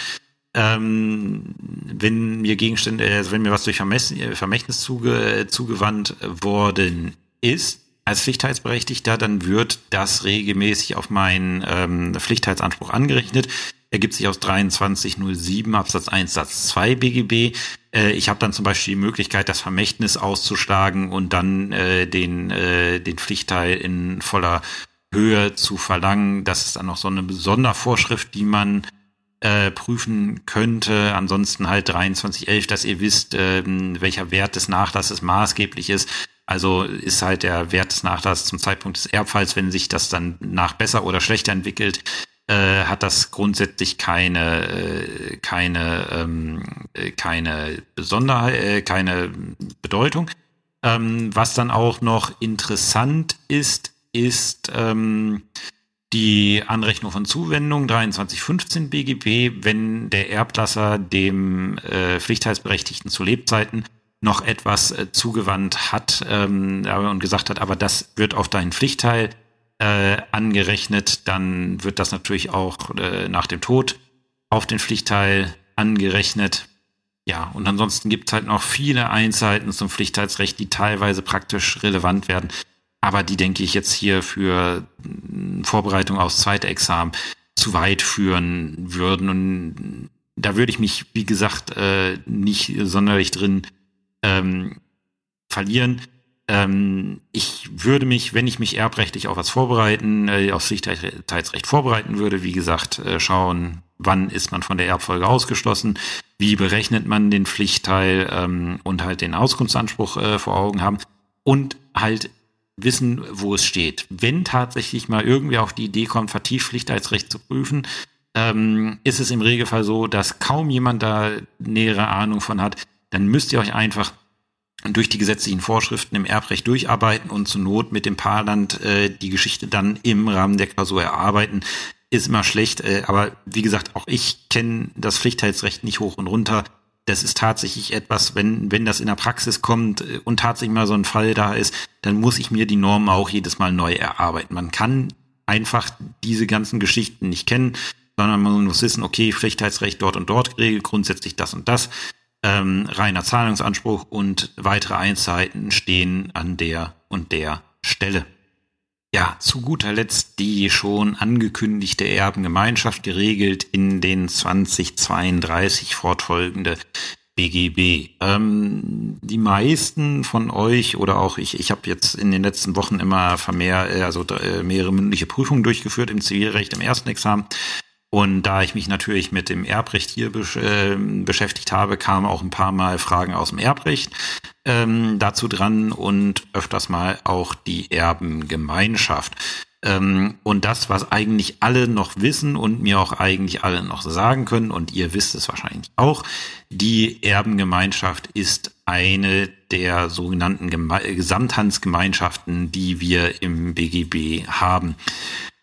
Ähm, wenn mir Gegenstände, also wenn mir was durch Vermächtnis, zuge, zugewandt worden ist, als Pflichtheitsberechtigter, dann wird das regelmäßig auf meinen ähm, Pflichtheitsanspruch angerechnet. Ergibt sich aus 2307 Absatz 1 Satz 2 BGB. Äh, ich habe dann zum Beispiel die Möglichkeit, das Vermächtnis auszuschlagen und dann äh, den, äh, den Pflichtteil in voller Höhe zu verlangen. Das ist dann noch so eine Sondervorschrift, die man äh, prüfen könnte. Ansonsten halt 2311, dass ihr wisst, äh, welcher Wert des Nachlasses maßgeblich ist. Also ist halt der Wert des Nachlasses zum Zeitpunkt des Erbfalls, wenn sich das dann nach besser oder schlechter entwickelt, äh, hat das grundsätzlich keine äh, keine ähm, äh, keine Besonderheit, äh, keine Bedeutung. Ähm, was dann auch noch interessant ist, ist ähm, die Anrechnung von Zuwendung 2315 BGB, wenn der Erblasser dem äh, Pflichtheitsberechtigten zu Lebzeiten noch etwas äh, zugewandt hat ähm, und gesagt hat, aber das wird auf deinen Pflichtteil äh, angerechnet, dann wird das natürlich auch äh, nach dem Tod auf den Pflichtteil angerechnet. Ja, und ansonsten gibt es halt noch viele Einzelheiten zum Pflichtteilsrecht, die teilweise praktisch relevant werden. Aber die denke ich jetzt hier für hm, Vorbereitung aufs zweite Examen zu weit führen würden. Und da würde ich mich, wie gesagt, äh, nicht sonderlich drin ähm, verlieren. Ähm, ich würde mich, wenn ich mich erbrechtlich auf was vorbereiten, äh, auf Sicherheitsrecht vorbereiten würde, wie gesagt, äh, schauen, wann ist man von der Erbfolge ausgeschlossen, wie berechnet man den Pflichtteil ähm, und halt den Auskunftsanspruch äh, vor Augen haben und halt wissen, wo es steht. Wenn tatsächlich mal irgendwie auf die Idee kommt, vertieft Pflichtheitsrecht zu prüfen, ähm, ist es im Regelfall so, dass kaum jemand da nähere Ahnung von hat, dann müsst ihr euch einfach durch die gesetzlichen Vorschriften im Erbrecht durcharbeiten und zur Not mit dem Paarland äh, die Geschichte dann im Rahmen der Klausur erarbeiten. Ist immer schlecht, äh, aber wie gesagt, auch ich kenne das Pflichtheitsrecht nicht hoch und runter. Das ist tatsächlich etwas, wenn, wenn das in der Praxis kommt äh, und tatsächlich mal so ein Fall da ist, dann muss ich mir die Normen auch jedes Mal neu erarbeiten. Man kann einfach diese ganzen Geschichten nicht kennen, sondern man muss wissen, okay, Pflichtheitsrecht dort und dort geregelt, grundsätzlich das und das ähm, reiner Zahlungsanspruch und weitere Einzelheiten stehen an der und der Stelle. Ja, zu guter Letzt die schon angekündigte Erbengemeinschaft geregelt in den 2032 fortfolgende BGB. Ähm, die meisten von euch oder auch ich, ich habe jetzt in den letzten Wochen immer vermehrt, äh, also äh, mehrere mündliche Prüfungen durchgeführt im Zivilrecht im ersten Examen und da ich mich natürlich mit dem Erbrecht hier besch äh, beschäftigt habe, kamen auch ein paar Mal Fragen aus dem Erbrecht ähm, dazu dran und öfters mal auch die Erbengemeinschaft. Ähm, und das, was eigentlich alle noch wissen und mir auch eigentlich alle noch sagen können, und ihr wisst es wahrscheinlich auch, die Erbengemeinschaft ist eine der sogenannten Geme Gesamthandsgemeinschaften, die wir im BGB haben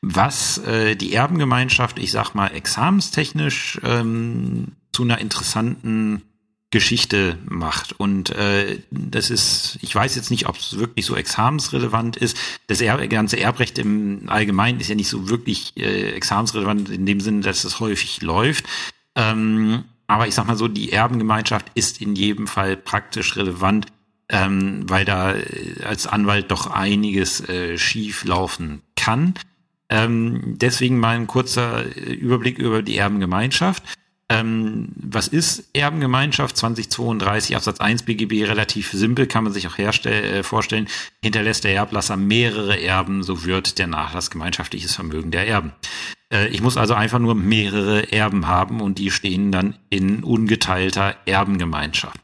was äh, die Erbengemeinschaft, ich sag mal, examenstechnisch ähm, zu einer interessanten Geschichte macht. Und äh, das ist, ich weiß jetzt nicht, ob es wirklich so examensrelevant ist. Das er ganze Erbrecht im Allgemeinen ist ja nicht so wirklich äh, examensrelevant in dem Sinne, dass es häufig läuft. Ähm, aber ich sag mal so, die Erbengemeinschaft ist in jedem Fall praktisch relevant, ähm, weil da äh, als Anwalt doch einiges äh, schief laufen kann. Ähm, deswegen mal ein kurzer äh, Überblick über die Erbengemeinschaft. Ähm, was ist Erbengemeinschaft 2032 Absatz 1 BGB? Relativ simpel, kann man sich auch äh, vorstellen. Hinterlässt der Erblasser mehrere Erben, so wird der Nachlass gemeinschaftliches Vermögen der Erben. Äh, ich muss also einfach nur mehrere Erben haben und die stehen dann in ungeteilter Erbengemeinschaft.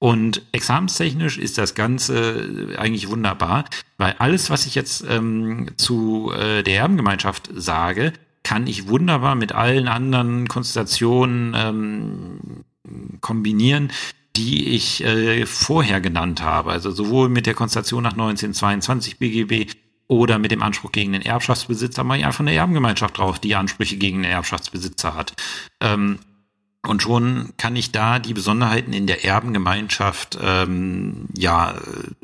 Und examenstechnisch ist das Ganze eigentlich wunderbar, weil alles, was ich jetzt ähm, zu äh, der Erbengemeinschaft sage, kann ich wunderbar mit allen anderen Konstellationen ähm, kombinieren, die ich äh, vorher genannt habe. Also sowohl mit der Konstellation nach 1922 BGB oder mit dem Anspruch gegen den Erbschaftsbesitzer mache ich einfach eine Erbengemeinschaft drauf, die Ansprüche gegen den Erbschaftsbesitzer hat. Ähm, und schon kann ich da die Besonderheiten in der Erbengemeinschaft ähm, ja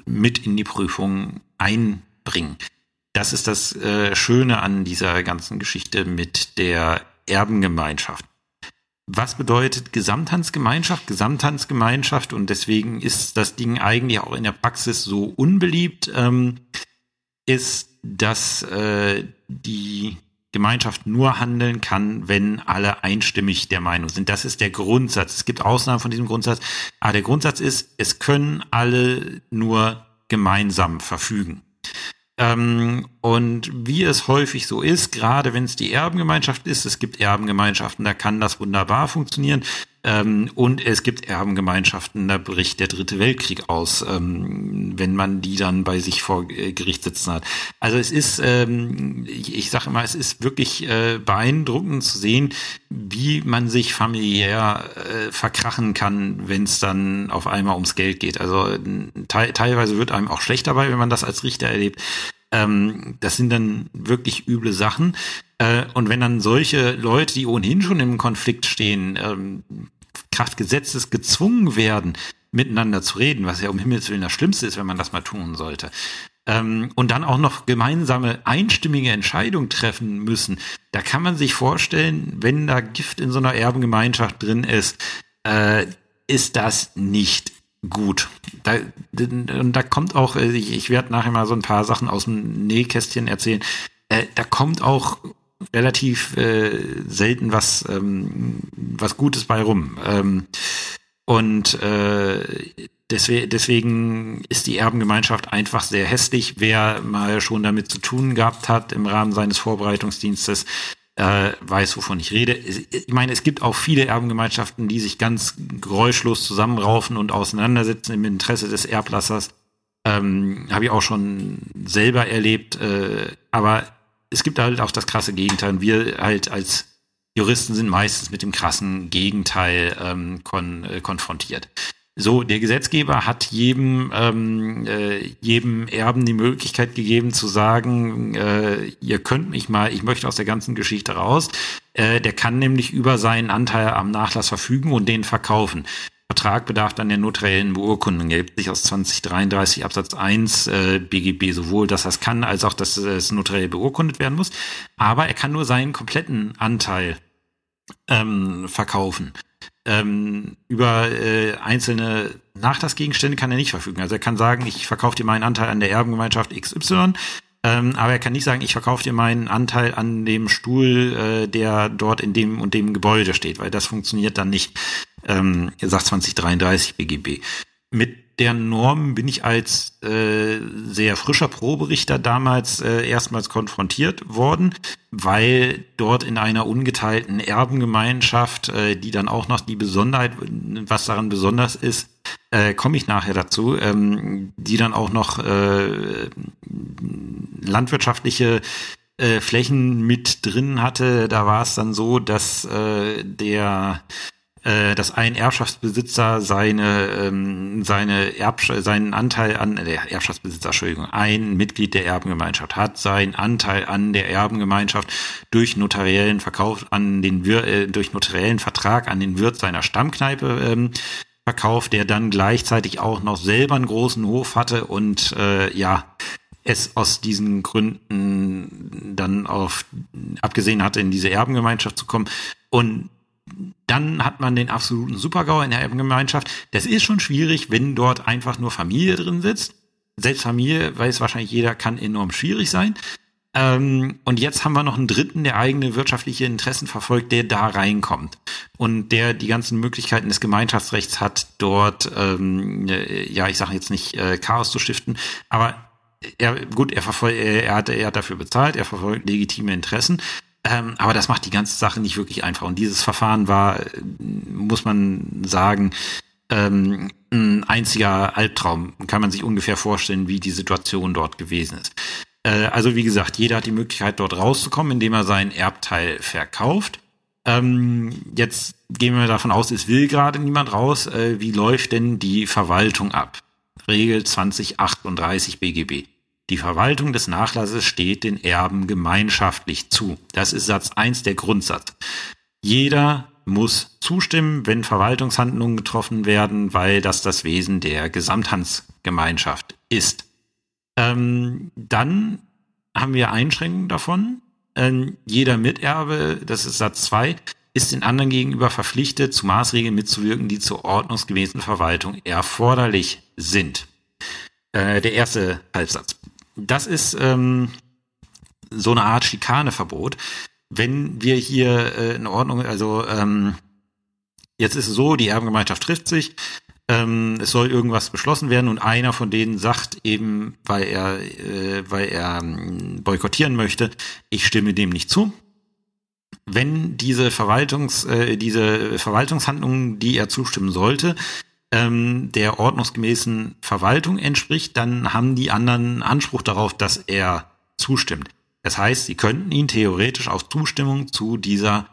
mit in die Prüfung einbringen. Das ist das äh, Schöne an dieser ganzen Geschichte mit der Erbengemeinschaft. Was bedeutet Gesamthandsgemeinschaft? Gesamthandsgemeinschaft und deswegen ist das Ding eigentlich auch in der Praxis so unbeliebt, ähm, ist, dass äh, die Gemeinschaft nur handeln kann, wenn alle einstimmig der Meinung sind. Das ist der Grundsatz. Es gibt Ausnahmen von diesem Grundsatz, aber der Grundsatz ist, es können alle nur gemeinsam verfügen. Ähm, und wie es häufig so ist, gerade wenn es die Erbengemeinschaft ist, es gibt Erbengemeinschaften, da kann das wunderbar funktionieren. Ähm, und es gibt Erbengemeinschaften, da bricht der dritte Weltkrieg aus, ähm, wenn man die dann bei sich vor Gericht sitzen hat. Also es ist, ähm, ich, ich sage immer, es ist wirklich äh, beeindruckend zu sehen, wie man sich familiär äh, verkrachen kann, wenn es dann auf einmal ums Geld geht. Also te teilweise wird einem auch schlecht dabei, wenn man das als Richter erlebt. Ähm, das sind dann wirklich üble Sachen. Äh, und wenn dann solche Leute, die ohnehin schon im Konflikt stehen, ähm, Kraft Gesetzes gezwungen werden, miteinander zu reden, was ja um Himmels Willen das Schlimmste ist, wenn man das mal tun sollte. Ähm, und dann auch noch gemeinsame, einstimmige Entscheidungen treffen müssen. Da kann man sich vorstellen, wenn da Gift in so einer Erbengemeinschaft drin ist, äh, ist das nicht gut. Da, und da kommt auch, ich, ich werde nachher mal so ein paar Sachen aus dem Nähkästchen erzählen, äh, da kommt auch relativ äh, selten was, ähm, was Gutes bei rum. Ähm, und äh, deswegen, deswegen ist die Erbengemeinschaft einfach sehr hässlich. Wer mal schon damit zu tun gehabt hat im Rahmen seines Vorbereitungsdienstes, äh, weiß, wovon ich rede. Ich meine, es gibt auch viele Erbengemeinschaften, die sich ganz geräuschlos zusammenraufen und auseinandersetzen im Interesse des Erblassers. Ähm, Habe ich auch schon selber erlebt. Äh, aber es gibt halt auch das krasse Gegenteil. wir halt als Juristen sind meistens mit dem krassen Gegenteil ähm, kon äh, konfrontiert. So, der Gesetzgeber hat jedem, ähm, äh, jedem Erben die Möglichkeit gegeben zu sagen, äh, ihr könnt mich mal, ich möchte aus der ganzen Geschichte raus. Äh, der kann nämlich über seinen Anteil am Nachlass verfügen und den verkaufen. Vertrag bedarf dann der notariellen Beurkundung. Er sich aus 2033 Absatz 1 äh, BGB sowohl, dass das kann, als auch, dass es notariell beurkundet werden muss. Aber er kann nur seinen kompletten Anteil ähm, verkaufen. Ähm, über äh, einzelne Nachlassgegenstände kann er nicht verfügen. Also er kann sagen, ich verkaufe dir meinen Anteil an der Erbengemeinschaft XY, ähm, aber er kann nicht sagen, ich verkaufe dir meinen Anteil an dem Stuhl, äh, der dort in dem und dem Gebäude steht, weil das funktioniert dann nicht ähm, sagt 2033 BGB. Mit der Norm bin ich als äh, sehr frischer Proberichter damals äh, erstmals konfrontiert worden, weil dort in einer ungeteilten Erbengemeinschaft, äh, die dann auch noch die Besonderheit, was daran besonders ist, äh, komme ich nachher dazu, ähm, die dann auch noch äh, landwirtschaftliche äh, Flächen mit drin hatte. Da war es dann so, dass äh, der äh, dass ein Erbschaftsbesitzer seine, ähm, seine Erbsch seinen Anteil an der Erbschaftsbesitzer, Entschuldigung, ein Mitglied der Erbengemeinschaft hat seinen Anteil an der Erbengemeinschaft durch notariellen Verkauf an den Wir äh, durch notariellen Vertrag an den Wirt seiner Stammkneipe ähm, verkauft, der dann gleichzeitig auch noch selber einen großen Hof hatte und äh, ja, es aus diesen Gründen dann auf abgesehen hatte, in diese Erbengemeinschaft zu kommen. Und dann hat man den absoluten Supergau in der Erbengemeinschaft. Das ist schon schwierig, wenn dort einfach nur Familie drin sitzt. Selbst Familie, weiß wahrscheinlich jeder, kann enorm schwierig sein. Ähm, und jetzt haben wir noch einen dritten, der eigene wirtschaftliche Interessen verfolgt, der da reinkommt und der die ganzen Möglichkeiten des Gemeinschaftsrechts hat, dort, ähm, ja, ich sage jetzt nicht äh, Chaos zu stiften, aber er, gut, er verfolgt, er hat, er hat dafür bezahlt, er verfolgt legitime Interessen, ähm, aber das macht die ganze Sache nicht wirklich einfach. Und dieses Verfahren war, muss man sagen, ähm, ein einziger Albtraum. Kann man sich ungefähr vorstellen, wie die Situation dort gewesen ist. Äh, also wie gesagt, jeder hat die Möglichkeit, dort rauszukommen, indem er seinen Erbteil verkauft. Ähm, jetzt gehen wir davon aus, es will gerade niemand raus. Äh, wie läuft denn die Verwaltung ab? Regel 2038 BGB. Die Verwaltung des Nachlasses steht den Erben gemeinschaftlich zu. Das ist Satz 1 der Grundsatz. Jeder muss zustimmen, wenn Verwaltungshandlungen getroffen werden, weil das das Wesen der Gesamthandsgemeinschaft ist. Ähm, dann haben wir Einschränkungen davon. Ähm, jeder Miterbe, das ist Satz 2, ist den anderen gegenüber verpflichtet, zu Maßregeln mitzuwirken, die zur ordnungsgemäßen Verwaltung erforderlich sind. Äh, der erste Halbsatz. Das ist ähm, so eine Art Schikaneverbot. Wenn wir hier äh, in Ordnung, also ähm, jetzt ist es so, die Erbengemeinschaft trifft sich, ähm, es soll irgendwas beschlossen werden und einer von denen sagt eben, weil er, äh, weil er ähm, boykottieren möchte, ich stimme dem nicht zu. Wenn diese Verwaltungs, äh, diese Verwaltungshandlungen, die er zustimmen sollte, ähm, der ordnungsgemäßen Verwaltung entspricht, dann haben die anderen Anspruch darauf, dass er zustimmt. Das heißt, sie könnten ihn theoretisch auf Zustimmung zu dieser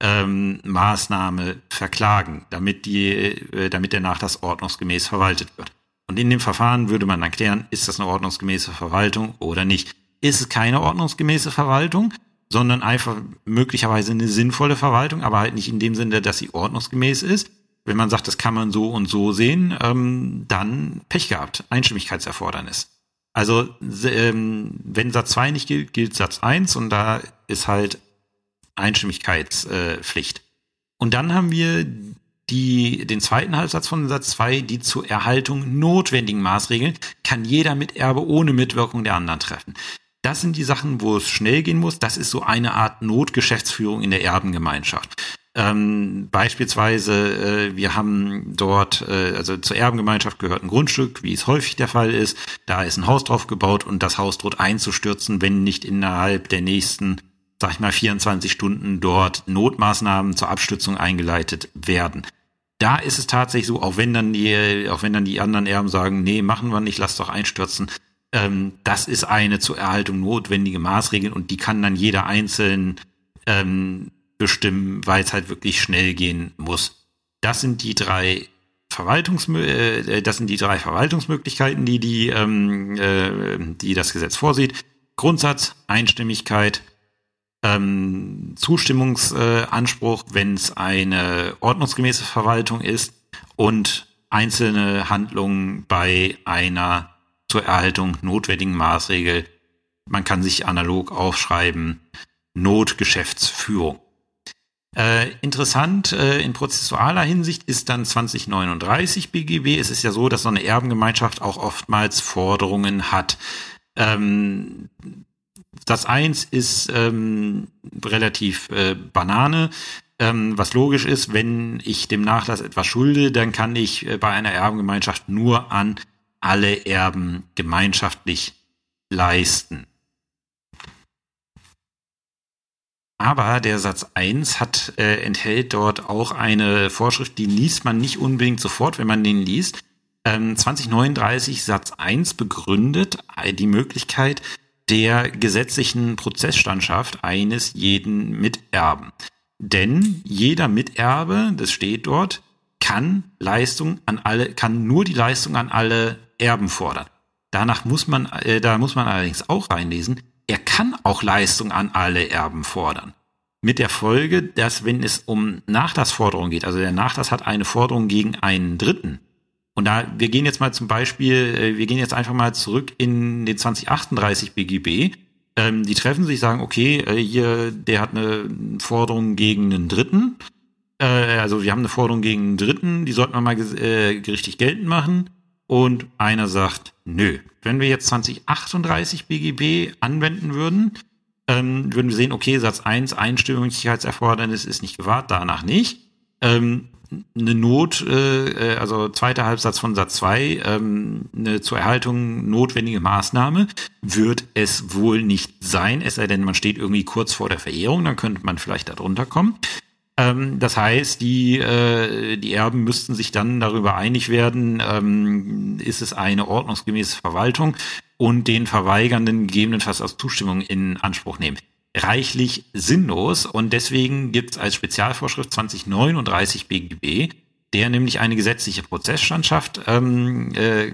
ähm, Maßnahme verklagen, damit die, äh, damit der Nachlass ordnungsgemäß verwaltet wird. Und in dem Verfahren würde man dann klären, ist das eine ordnungsgemäße Verwaltung oder nicht. Ist es keine ordnungsgemäße Verwaltung, sondern einfach möglicherweise eine sinnvolle Verwaltung, aber halt nicht in dem Sinne, dass sie ordnungsgemäß ist. Wenn man sagt, das kann man so und so sehen, ähm, dann Pech gehabt, Einstimmigkeitserfordernis. Also ähm, wenn Satz 2 nicht gilt, gilt Satz 1 und da ist halt Einstimmigkeitspflicht. Und dann haben wir die, den zweiten Halbsatz von Satz 2, die zur Erhaltung notwendigen Maßregeln kann jeder Miterbe ohne Mitwirkung der anderen treffen. Das sind die Sachen, wo es schnell gehen muss. Das ist so eine Art Notgeschäftsführung in der Erbengemeinschaft. Ähm, beispielsweise, äh, wir haben dort, äh, also zur Erbengemeinschaft gehört ein Grundstück, wie es häufig der Fall ist. Da ist ein Haus drauf gebaut und das Haus droht einzustürzen, wenn nicht innerhalb der nächsten sag ich mal, 24 Stunden dort Notmaßnahmen zur Abstützung eingeleitet werden. Da ist es tatsächlich so, auch wenn dann die, auch wenn dann die anderen Erben sagen, nee, machen wir nicht, lass doch einstürzen, ähm, das ist eine zur Erhaltung notwendige Maßregel und die kann dann jeder einzeln ähm, bestimmen, weil es halt wirklich schnell gehen muss. Das sind die drei Verwaltungs äh, das sind die drei Verwaltungsmöglichkeiten, die die ähm, äh, die das Gesetz vorsieht. Grundsatz, Einstimmigkeit, ähm, Zustimmungsanspruch, wenn es eine ordnungsgemäße Verwaltung ist und einzelne Handlungen bei einer zur Erhaltung notwendigen Maßregel. Man kann sich analog aufschreiben, Notgeschäftsführung. Äh, interessant äh, in prozessualer Hinsicht ist dann 2039 BGB. Es ist ja so, dass so eine Erbengemeinschaft auch oftmals Forderungen hat. Ähm, Satz 1 ist ähm, relativ äh, Banane. Ähm, was logisch ist, wenn ich dem Nachlass etwas schulde, dann kann ich äh, bei einer Erbengemeinschaft nur an alle Erben gemeinschaftlich leisten. Aber der Satz 1 hat, äh, enthält dort auch eine Vorschrift, die liest man nicht unbedingt sofort, wenn man den liest. Ähm, 2039 Satz 1 begründet äh, die Möglichkeit, der gesetzlichen Prozessstandschaft eines jeden Miterben. Denn jeder Miterbe, das steht dort, kann Leistung an alle, kann nur die Leistung an alle Erben fordern. Danach muss man, äh, da muss man allerdings auch reinlesen, er kann auch Leistung an alle Erben fordern. Mit der Folge, dass wenn es um Nachlassforderungen geht, also der Nachlass hat eine Forderung gegen einen Dritten. Und da, wir gehen jetzt mal zum Beispiel, äh, wir gehen jetzt einfach mal zurück in den 2038 BGB. Ähm, die treffen sich, sagen, okay, äh, hier, der hat eine Forderung gegen einen Dritten. Äh, also wir haben eine Forderung gegen einen Dritten, die sollten wir mal äh, gerichtlich geltend machen. Und einer sagt, nö. Wenn wir jetzt 2038 BGB anwenden würden, ähm, würden wir sehen, okay, Satz 1, Einstimmigkeitserfordernis ist nicht gewahrt, danach nicht. Ähm, eine Not, äh, äh, also zweiter Halbsatz von Satz 2, ähm, eine zur Erhaltung notwendige Maßnahme, wird es wohl nicht sein, es sei denn, man steht irgendwie kurz vor der Verehrung, dann könnte man vielleicht darunter kommen. Ähm, das heißt, die, äh, die Erben müssten sich dann darüber einig werden, ähm, ist es eine ordnungsgemäße Verwaltung und den Verweigernden gegebenenfalls aus Zustimmung in Anspruch nehmen. Reichlich sinnlos und deswegen gibt es als Spezialvorschrift 2039 BGB, der nämlich eine gesetzliche Prozessstandschaft ähm, äh,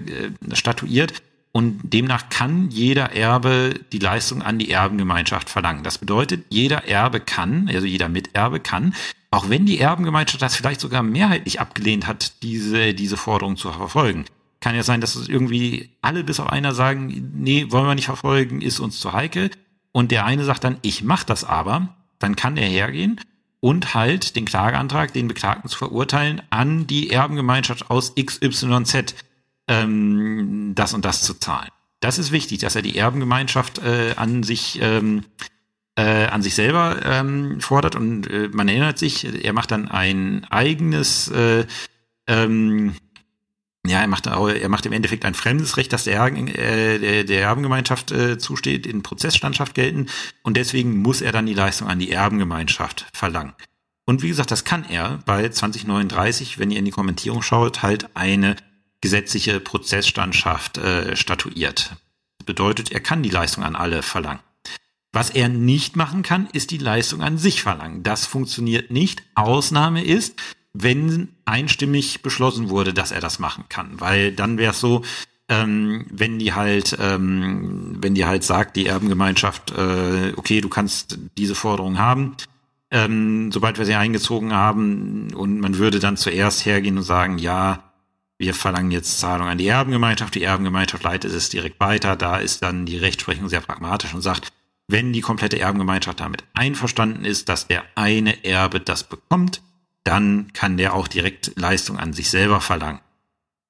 statuiert und demnach kann jeder Erbe die Leistung an die Erbengemeinschaft verlangen. Das bedeutet, jeder Erbe kann, also jeder Miterbe kann, auch wenn die Erbengemeinschaft das vielleicht sogar mehrheitlich abgelehnt hat, diese, diese Forderung zu verfolgen. Kann ja sein, dass es irgendwie alle bis auf einer sagen, nee, wollen wir nicht verfolgen, ist uns zu heikel und der eine sagt dann, ich mache das aber, dann kann er hergehen und halt den Klageantrag, den Beklagten zu verurteilen, an die Erbengemeinschaft aus XYZ ähm, das und das zu zahlen. Das ist wichtig, dass er die Erbengemeinschaft äh, an sich ähm, äh, an sich selber ähm, fordert und äh, man erinnert sich, er macht dann ein eigenes äh, ähm, ja, er macht, er macht im Endeffekt ein fremdes Recht, das der, äh, der Erbengemeinschaft äh, zusteht, in Prozessstandschaft gelten. Und deswegen muss er dann die Leistung an die Erbengemeinschaft verlangen. Und wie gesagt, das kann er bei 2039, wenn ihr in die Kommentierung schaut, halt eine gesetzliche Prozessstandschaft äh, statuiert. Bedeutet, er kann die Leistung an alle verlangen. Was er nicht machen kann, ist die Leistung an sich verlangen. Das funktioniert nicht. Ausnahme ist, wenn einstimmig beschlossen wurde, dass er das machen kann. Weil dann wäre es so, ähm, wenn die halt, ähm, wenn die halt sagt, die Erbengemeinschaft, äh, okay, du kannst diese Forderung haben, ähm, sobald wir sie eingezogen haben und man würde dann zuerst hergehen und sagen, ja, wir verlangen jetzt Zahlung an die Erbengemeinschaft, die Erbengemeinschaft leitet es direkt weiter, da ist dann die Rechtsprechung sehr pragmatisch und sagt, wenn die komplette Erbengemeinschaft damit einverstanden ist, dass der eine Erbe das bekommt, dann kann der auch direkt Leistung an sich selber verlangen.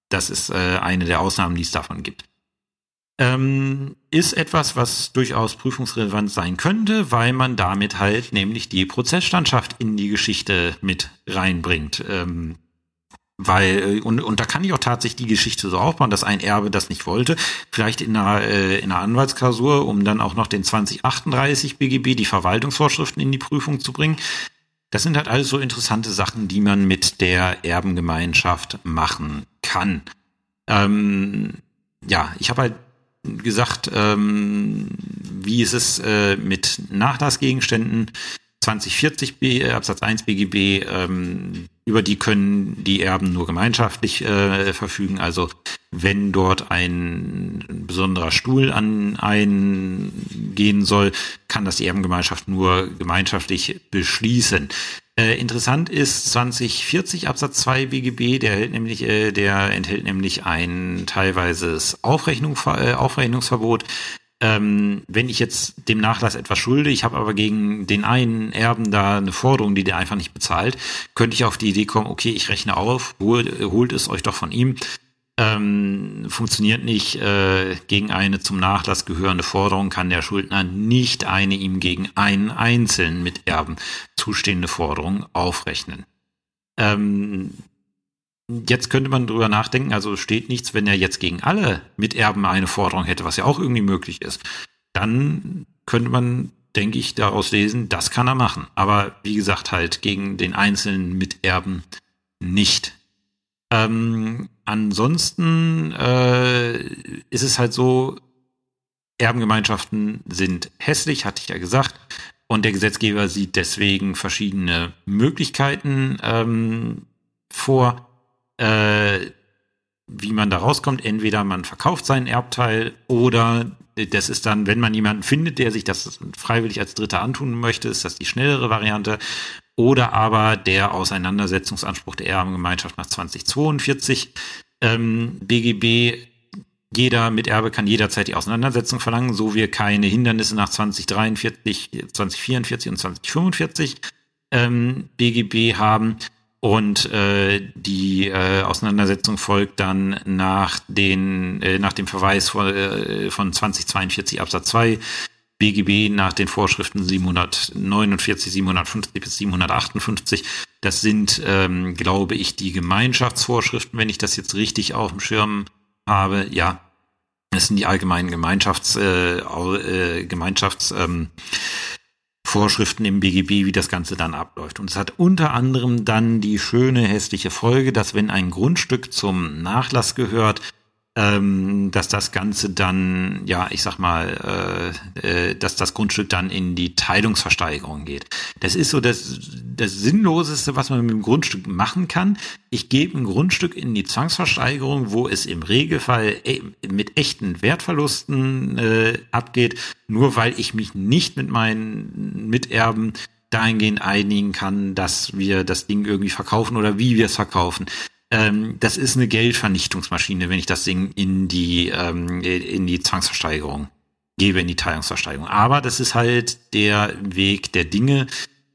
Das ist äh, eine der Ausnahmen, die es davon gibt. Ähm, ist etwas, was durchaus prüfungsrelevant sein könnte, weil man damit halt nämlich die Prozessstandschaft in die Geschichte mit reinbringt. Ähm, weil, äh, und, und da kann ich auch tatsächlich die Geschichte so aufbauen, dass ein Erbe das nicht wollte, vielleicht in einer, äh, in einer Anwaltsklausur, um dann auch noch den 2038 BGB, die Verwaltungsvorschriften in die Prüfung zu bringen. Das sind halt alles so interessante Sachen, die man mit der Erbengemeinschaft machen kann. Ähm, ja, ich habe halt gesagt, ähm, wie ist es äh, mit Nachlassgegenständen? 2040 B, Absatz 1 BGB, ähm, über die können die Erben nur gemeinschaftlich äh, verfügen. Also wenn dort ein besonderer Stuhl an eingehen soll, kann das die Erbengemeinschaft nur gemeinschaftlich beschließen. Äh, interessant ist 2040 Absatz 2 BGB, der hält nämlich, äh, der enthält nämlich ein teilweises Aufrechnung, äh, Aufrechnungsverbot. Ähm, wenn ich jetzt dem Nachlass etwas schulde, ich habe aber gegen den einen Erben da eine Forderung, die der einfach nicht bezahlt, könnte ich auf die Idee kommen, okay, ich rechne auf, holt, holt es euch doch von ihm ähm, funktioniert nicht. Äh, gegen eine zum Nachlass gehörende Forderung kann der Schuldner nicht eine ihm gegen einen einzelnen Miterben zustehende Forderung aufrechnen. Ähm, jetzt könnte man drüber nachdenken, also steht nichts, wenn er jetzt gegen alle Miterben eine Forderung hätte, was ja auch irgendwie möglich ist. Dann könnte man, denke ich, daraus lesen, das kann er machen. Aber wie gesagt, halt gegen den einzelnen Miterben nicht. Ähm, ansonsten äh, ist es halt so, Erbengemeinschaften sind hässlich, hatte ich ja gesagt. Und der Gesetzgeber sieht deswegen verschiedene Möglichkeiten ähm, vor, äh, wie man da rauskommt. Entweder man verkauft seinen Erbteil oder das ist dann, wenn man jemanden findet, der sich das freiwillig als Dritter antun möchte, ist das die schnellere Variante. Oder aber der Auseinandersetzungsanspruch der Erbengemeinschaft nach 2042. Ähm, BGB jeder Miterbe kann jederzeit die Auseinandersetzung verlangen, so wir keine Hindernisse nach 2043, 2044 und 2045 ähm, BGB haben. Und äh, die äh, Auseinandersetzung folgt dann nach, den, äh, nach dem Verweis von, äh, von 2042 Absatz 2 BGB nach den Vorschriften 749, 750 bis 758. Das sind, ähm, glaube ich, die Gemeinschaftsvorschriften, wenn ich das jetzt richtig auf dem Schirm habe. Ja, das sind die allgemeinen Gemeinschafts, äh, äh, Gemeinschafts ähm, Vorschriften im BGB, wie das Ganze dann abläuft. Und es hat unter anderem dann die schöne hässliche Folge, dass wenn ein Grundstück zum Nachlass gehört, ähm, dass das Ganze dann, ja, ich sag mal, äh, äh, dass das Grundstück dann in die Teilungsversteigerung geht. Das ist so das, das Sinnloseste, was man mit dem Grundstück machen kann. Ich gebe ein Grundstück in die Zwangsversteigerung, wo es im Regelfall e mit echten Wertverlusten äh, abgeht, nur weil ich mich nicht mit meinen Miterben dahingehend einigen kann, dass wir das Ding irgendwie verkaufen oder wie wir es verkaufen ähm, das ist eine Geldvernichtungsmaschine, wenn ich das Ding in die, ähm, in die Zwangsversteigerung gebe, in die Teilungsversteigerung. Aber das ist halt der Weg der Dinge,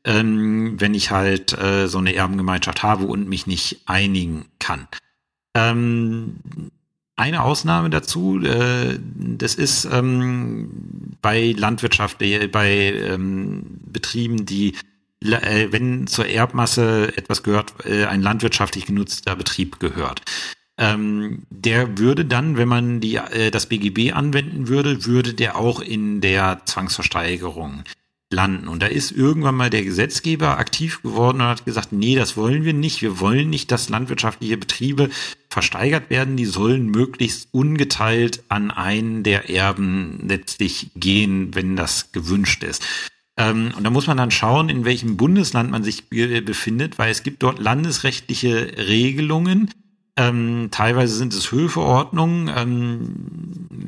ähm, wenn ich halt äh, so eine Erbengemeinschaft habe und mich nicht einigen kann. Ähm, eine Ausnahme dazu, äh, das ist ähm, bei Landwirtschaft, bei ähm, Betrieben, die wenn zur Erbmasse etwas gehört, äh, ein landwirtschaftlich genutzter Betrieb gehört. Ähm, der würde dann, wenn man die, äh, das BGB anwenden würde, würde der auch in der Zwangsversteigerung landen. Und da ist irgendwann mal der Gesetzgeber aktiv geworden und hat gesagt, nee, das wollen wir nicht. Wir wollen nicht, dass landwirtschaftliche Betriebe versteigert werden. Die sollen möglichst ungeteilt an einen der Erben letztlich gehen, wenn das gewünscht ist. Ähm, und da muss man dann schauen, in welchem Bundesland man sich befindet, weil es gibt dort landesrechtliche Regelungen. Ähm, teilweise sind es Höfeordnungen. Ähm,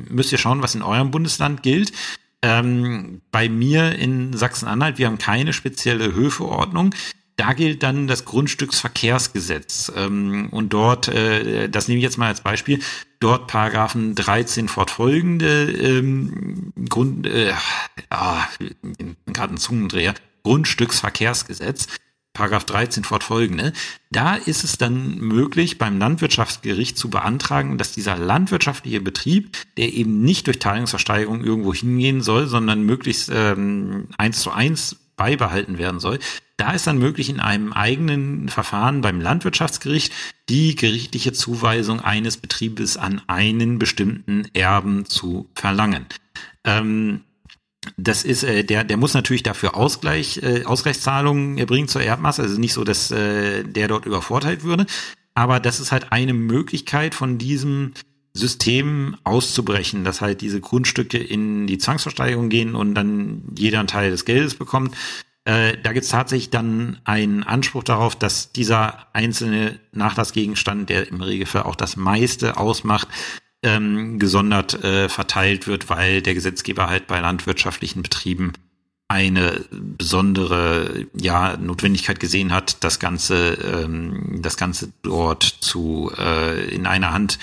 müsst ihr schauen, was in eurem Bundesland gilt. Ähm, bei mir in Sachsen-Anhalt, wir haben keine spezielle Höfeordnung. Da gilt dann das Grundstücksverkehrsgesetz. Ähm, und dort, äh, das nehme ich jetzt mal als Beispiel, dort Paragraphen 13 fortfolgende ähm, Grund, äh, ah, gerade ein Zungendreher, Grundstücksverkehrsgesetz, Paragraph 13 fortfolgende, da ist es dann möglich, beim Landwirtschaftsgericht zu beantragen, dass dieser landwirtschaftliche Betrieb, der eben nicht durch Teilungsversteigerung irgendwo hingehen soll, sondern möglichst ähm, eins zu eins beibehalten werden soll, da ist dann möglich, in einem eigenen Verfahren beim Landwirtschaftsgericht die gerichtliche Zuweisung eines Betriebes an einen bestimmten Erben zu verlangen. Ähm, das ist, äh, der, der muss natürlich dafür Ausgleich, äh, Ausgleichszahlungen erbringen zur Erbmasse. Also nicht so, dass äh, der dort übervorteilt würde. Aber das ist halt eine Möglichkeit von diesem System auszubrechen, dass halt diese Grundstücke in die Zwangsversteigerung gehen und dann jeder einen Teil des Geldes bekommt. Äh, da gibt es tatsächlich dann einen Anspruch darauf, dass dieser einzelne Nachlassgegenstand, der im Regelfall auch das meiste ausmacht, ähm, gesondert äh, verteilt wird, weil der Gesetzgeber halt bei landwirtschaftlichen Betrieben eine besondere ja, Notwendigkeit gesehen hat, das Ganze, ähm, das Ganze dort zu äh, in einer Hand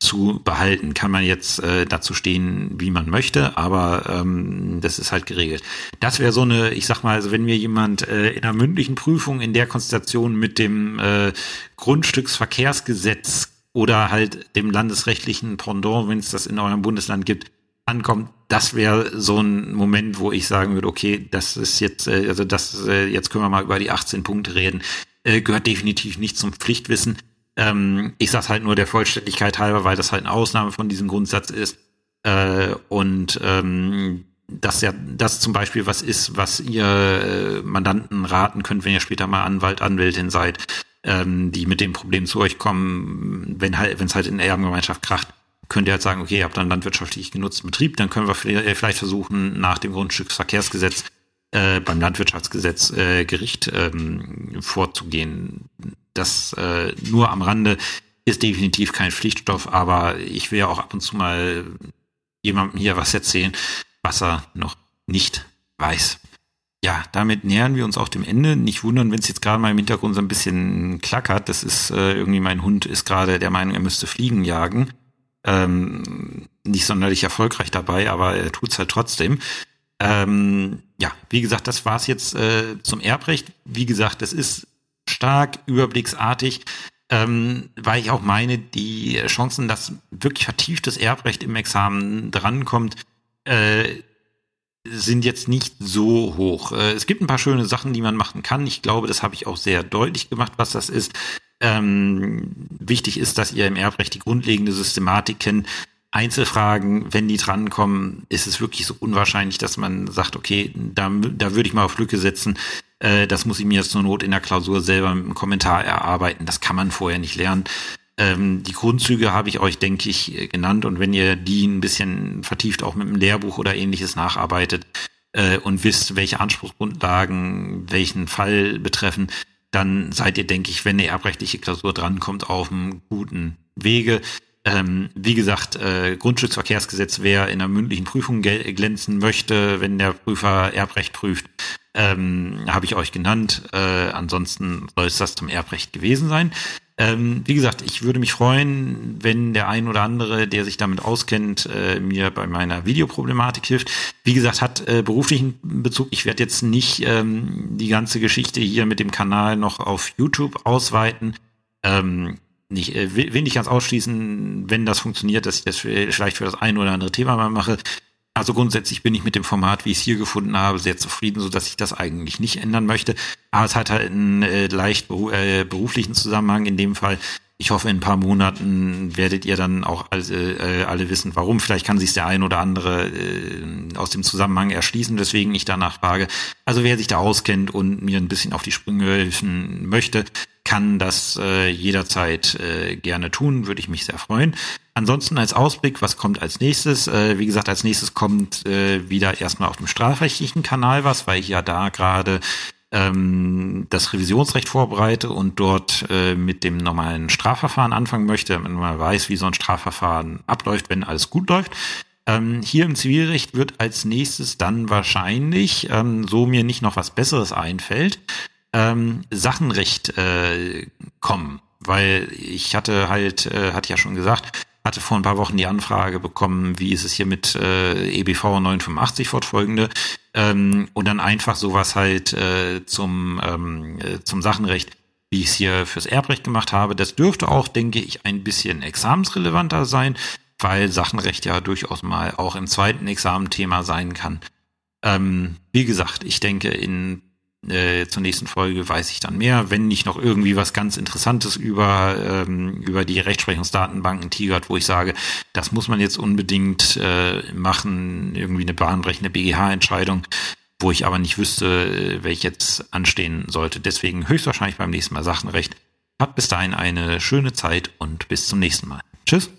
zu behalten. Kann man jetzt äh, dazu stehen, wie man möchte, aber ähm, das ist halt geregelt. Das wäre so eine, ich sag mal, also wenn mir jemand äh, in einer mündlichen Prüfung in der Konstellation mit dem äh, Grundstücksverkehrsgesetz oder halt dem landesrechtlichen Pendant, wenn es das in eurem Bundesland gibt, ankommt, das wäre so ein Moment, wo ich sagen würde, okay, das ist jetzt, äh, also das, äh, jetzt können wir mal über die 18 Punkte reden, äh, gehört definitiv nicht zum Pflichtwissen. Ähm, ich sage halt nur der Vollständigkeit halber, weil das halt eine Ausnahme von diesem Grundsatz ist. Äh, und ähm, dass ja das zum Beispiel was ist, was ihr äh, Mandanten raten könnt, wenn ihr später mal Anwalt, Anwältin seid, ähm, die mit dem Problem zu euch kommen, wenn halt, wenn es halt in der Erbengemeinschaft kracht, könnt ihr halt sagen, okay, ihr habt einen landwirtschaftlich genutzten Betrieb, dann können wir vielleicht versuchen, nach dem Grundstücksverkehrsgesetz äh, beim Landwirtschaftsgesetz äh, Gericht ähm, vorzugehen. Das äh, nur am Rande ist definitiv kein Pflichtstoff, aber ich will ja auch ab und zu mal jemandem hier was erzählen, was er noch nicht weiß. Ja, damit nähern wir uns auch dem Ende. Nicht wundern, wenn es jetzt gerade mal im Hintergrund so ein bisschen klackert. Das ist äh, irgendwie mein Hund ist gerade der Meinung, er müsste Fliegen jagen. Ähm, nicht sonderlich erfolgreich dabei, aber er tut's halt trotzdem. Ähm, ja, wie gesagt, das war's jetzt äh, zum Erbrecht. Wie gesagt, es ist stark überblicksartig, ähm, weil ich auch meine, die Chancen, dass wirklich vertieftes Erbrecht im Examen drankommt, äh, sind jetzt nicht so hoch. Äh, es gibt ein paar schöne Sachen, die man machen kann. Ich glaube, das habe ich auch sehr deutlich gemacht, was das ist. Ähm, wichtig ist, dass ihr im Erbrecht die grundlegende Systematik kennt. Einzelfragen, wenn die drankommen, ist es wirklich so unwahrscheinlich, dass man sagt, okay, da, da würde ich mal auf Lücke setzen. Äh, das muss ich mir jetzt zur Not in der Klausur selber mit einem Kommentar erarbeiten. Das kann man vorher nicht lernen. Ähm, die Grundzüge habe ich euch, denke ich, genannt. Und wenn ihr die ein bisschen vertieft auch mit einem Lehrbuch oder ähnliches nacharbeitet äh, und wisst, welche Anspruchsgrundlagen welchen Fall betreffen, dann seid ihr, denke ich, wenn eine erbrechtliche Klausur drankommt, auf einem guten Wege. Ähm, wie gesagt, äh, Grundstücksverkehrsgesetz, wer in einer mündlichen Prüfung glänzen möchte, wenn der Prüfer Erbrecht prüft, ähm, habe ich euch genannt. Äh, ansonsten soll es das zum Erbrecht gewesen sein. Ähm, wie gesagt, ich würde mich freuen, wenn der ein oder andere, der sich damit auskennt, äh, mir bei meiner Videoproblematik hilft. Wie gesagt, hat äh, beruflichen Bezug. Ich werde jetzt nicht ähm, die ganze Geschichte hier mit dem Kanal noch auf YouTube ausweiten. Ähm, nicht, äh, will, nicht ganz ausschließen, wenn das funktioniert, dass ich das vielleicht für das ein oder andere Thema mal mache. Also grundsätzlich bin ich mit dem Format, wie ich es hier gefunden habe, sehr zufrieden, so dass ich das eigentlich nicht ändern möchte. Aber es hat halt einen äh, leicht beru äh, beruflichen Zusammenhang in dem Fall. Ich hoffe, in ein paar Monaten werdet ihr dann auch alle, äh, alle wissen, warum. Vielleicht kann sich der ein oder andere äh, aus dem Zusammenhang erschließen, weswegen ich danach frage. Also wer sich da auskennt und mir ein bisschen auf die Sprünge helfen möchte, kann das äh, jederzeit äh, gerne tun, würde ich mich sehr freuen. Ansonsten als Ausblick, was kommt als nächstes? Äh, wie gesagt, als nächstes kommt äh, wieder erstmal auf dem strafrechtlichen Kanal was, weil ich ja da gerade ähm, das Revisionsrecht vorbereite und dort äh, mit dem normalen Strafverfahren anfangen möchte, damit man weiß, wie so ein Strafverfahren abläuft, wenn alles gut läuft. Ähm, hier im Zivilrecht wird als nächstes dann wahrscheinlich, ähm, so mir nicht noch was Besseres einfällt, ähm, Sachenrecht äh, kommen. Weil ich hatte halt, äh, hatte ja schon gesagt, hatte vor ein paar Wochen die Anfrage bekommen, wie ist es hier mit äh, EBV 985 fortfolgende ähm, und dann einfach sowas halt äh, zum, ähm, äh, zum Sachenrecht, wie ich es hier fürs Erbrecht gemacht habe. Das dürfte auch, denke ich, ein bisschen examensrelevanter sein, weil Sachenrecht ja durchaus mal auch im zweiten Examen Thema sein kann. Ähm, wie gesagt, ich denke, in äh, zur nächsten Folge weiß ich dann mehr, wenn nicht noch irgendwie was ganz Interessantes über, ähm, über die Rechtsprechungsdatenbanken tigert, wo ich sage, das muss man jetzt unbedingt äh, machen, irgendwie eine bahnbrechende BGH-Entscheidung, wo ich aber nicht wüsste, äh, welche jetzt anstehen sollte. Deswegen höchstwahrscheinlich beim nächsten Mal Sachenrecht. Habt bis dahin eine schöne Zeit und bis zum nächsten Mal. Tschüss.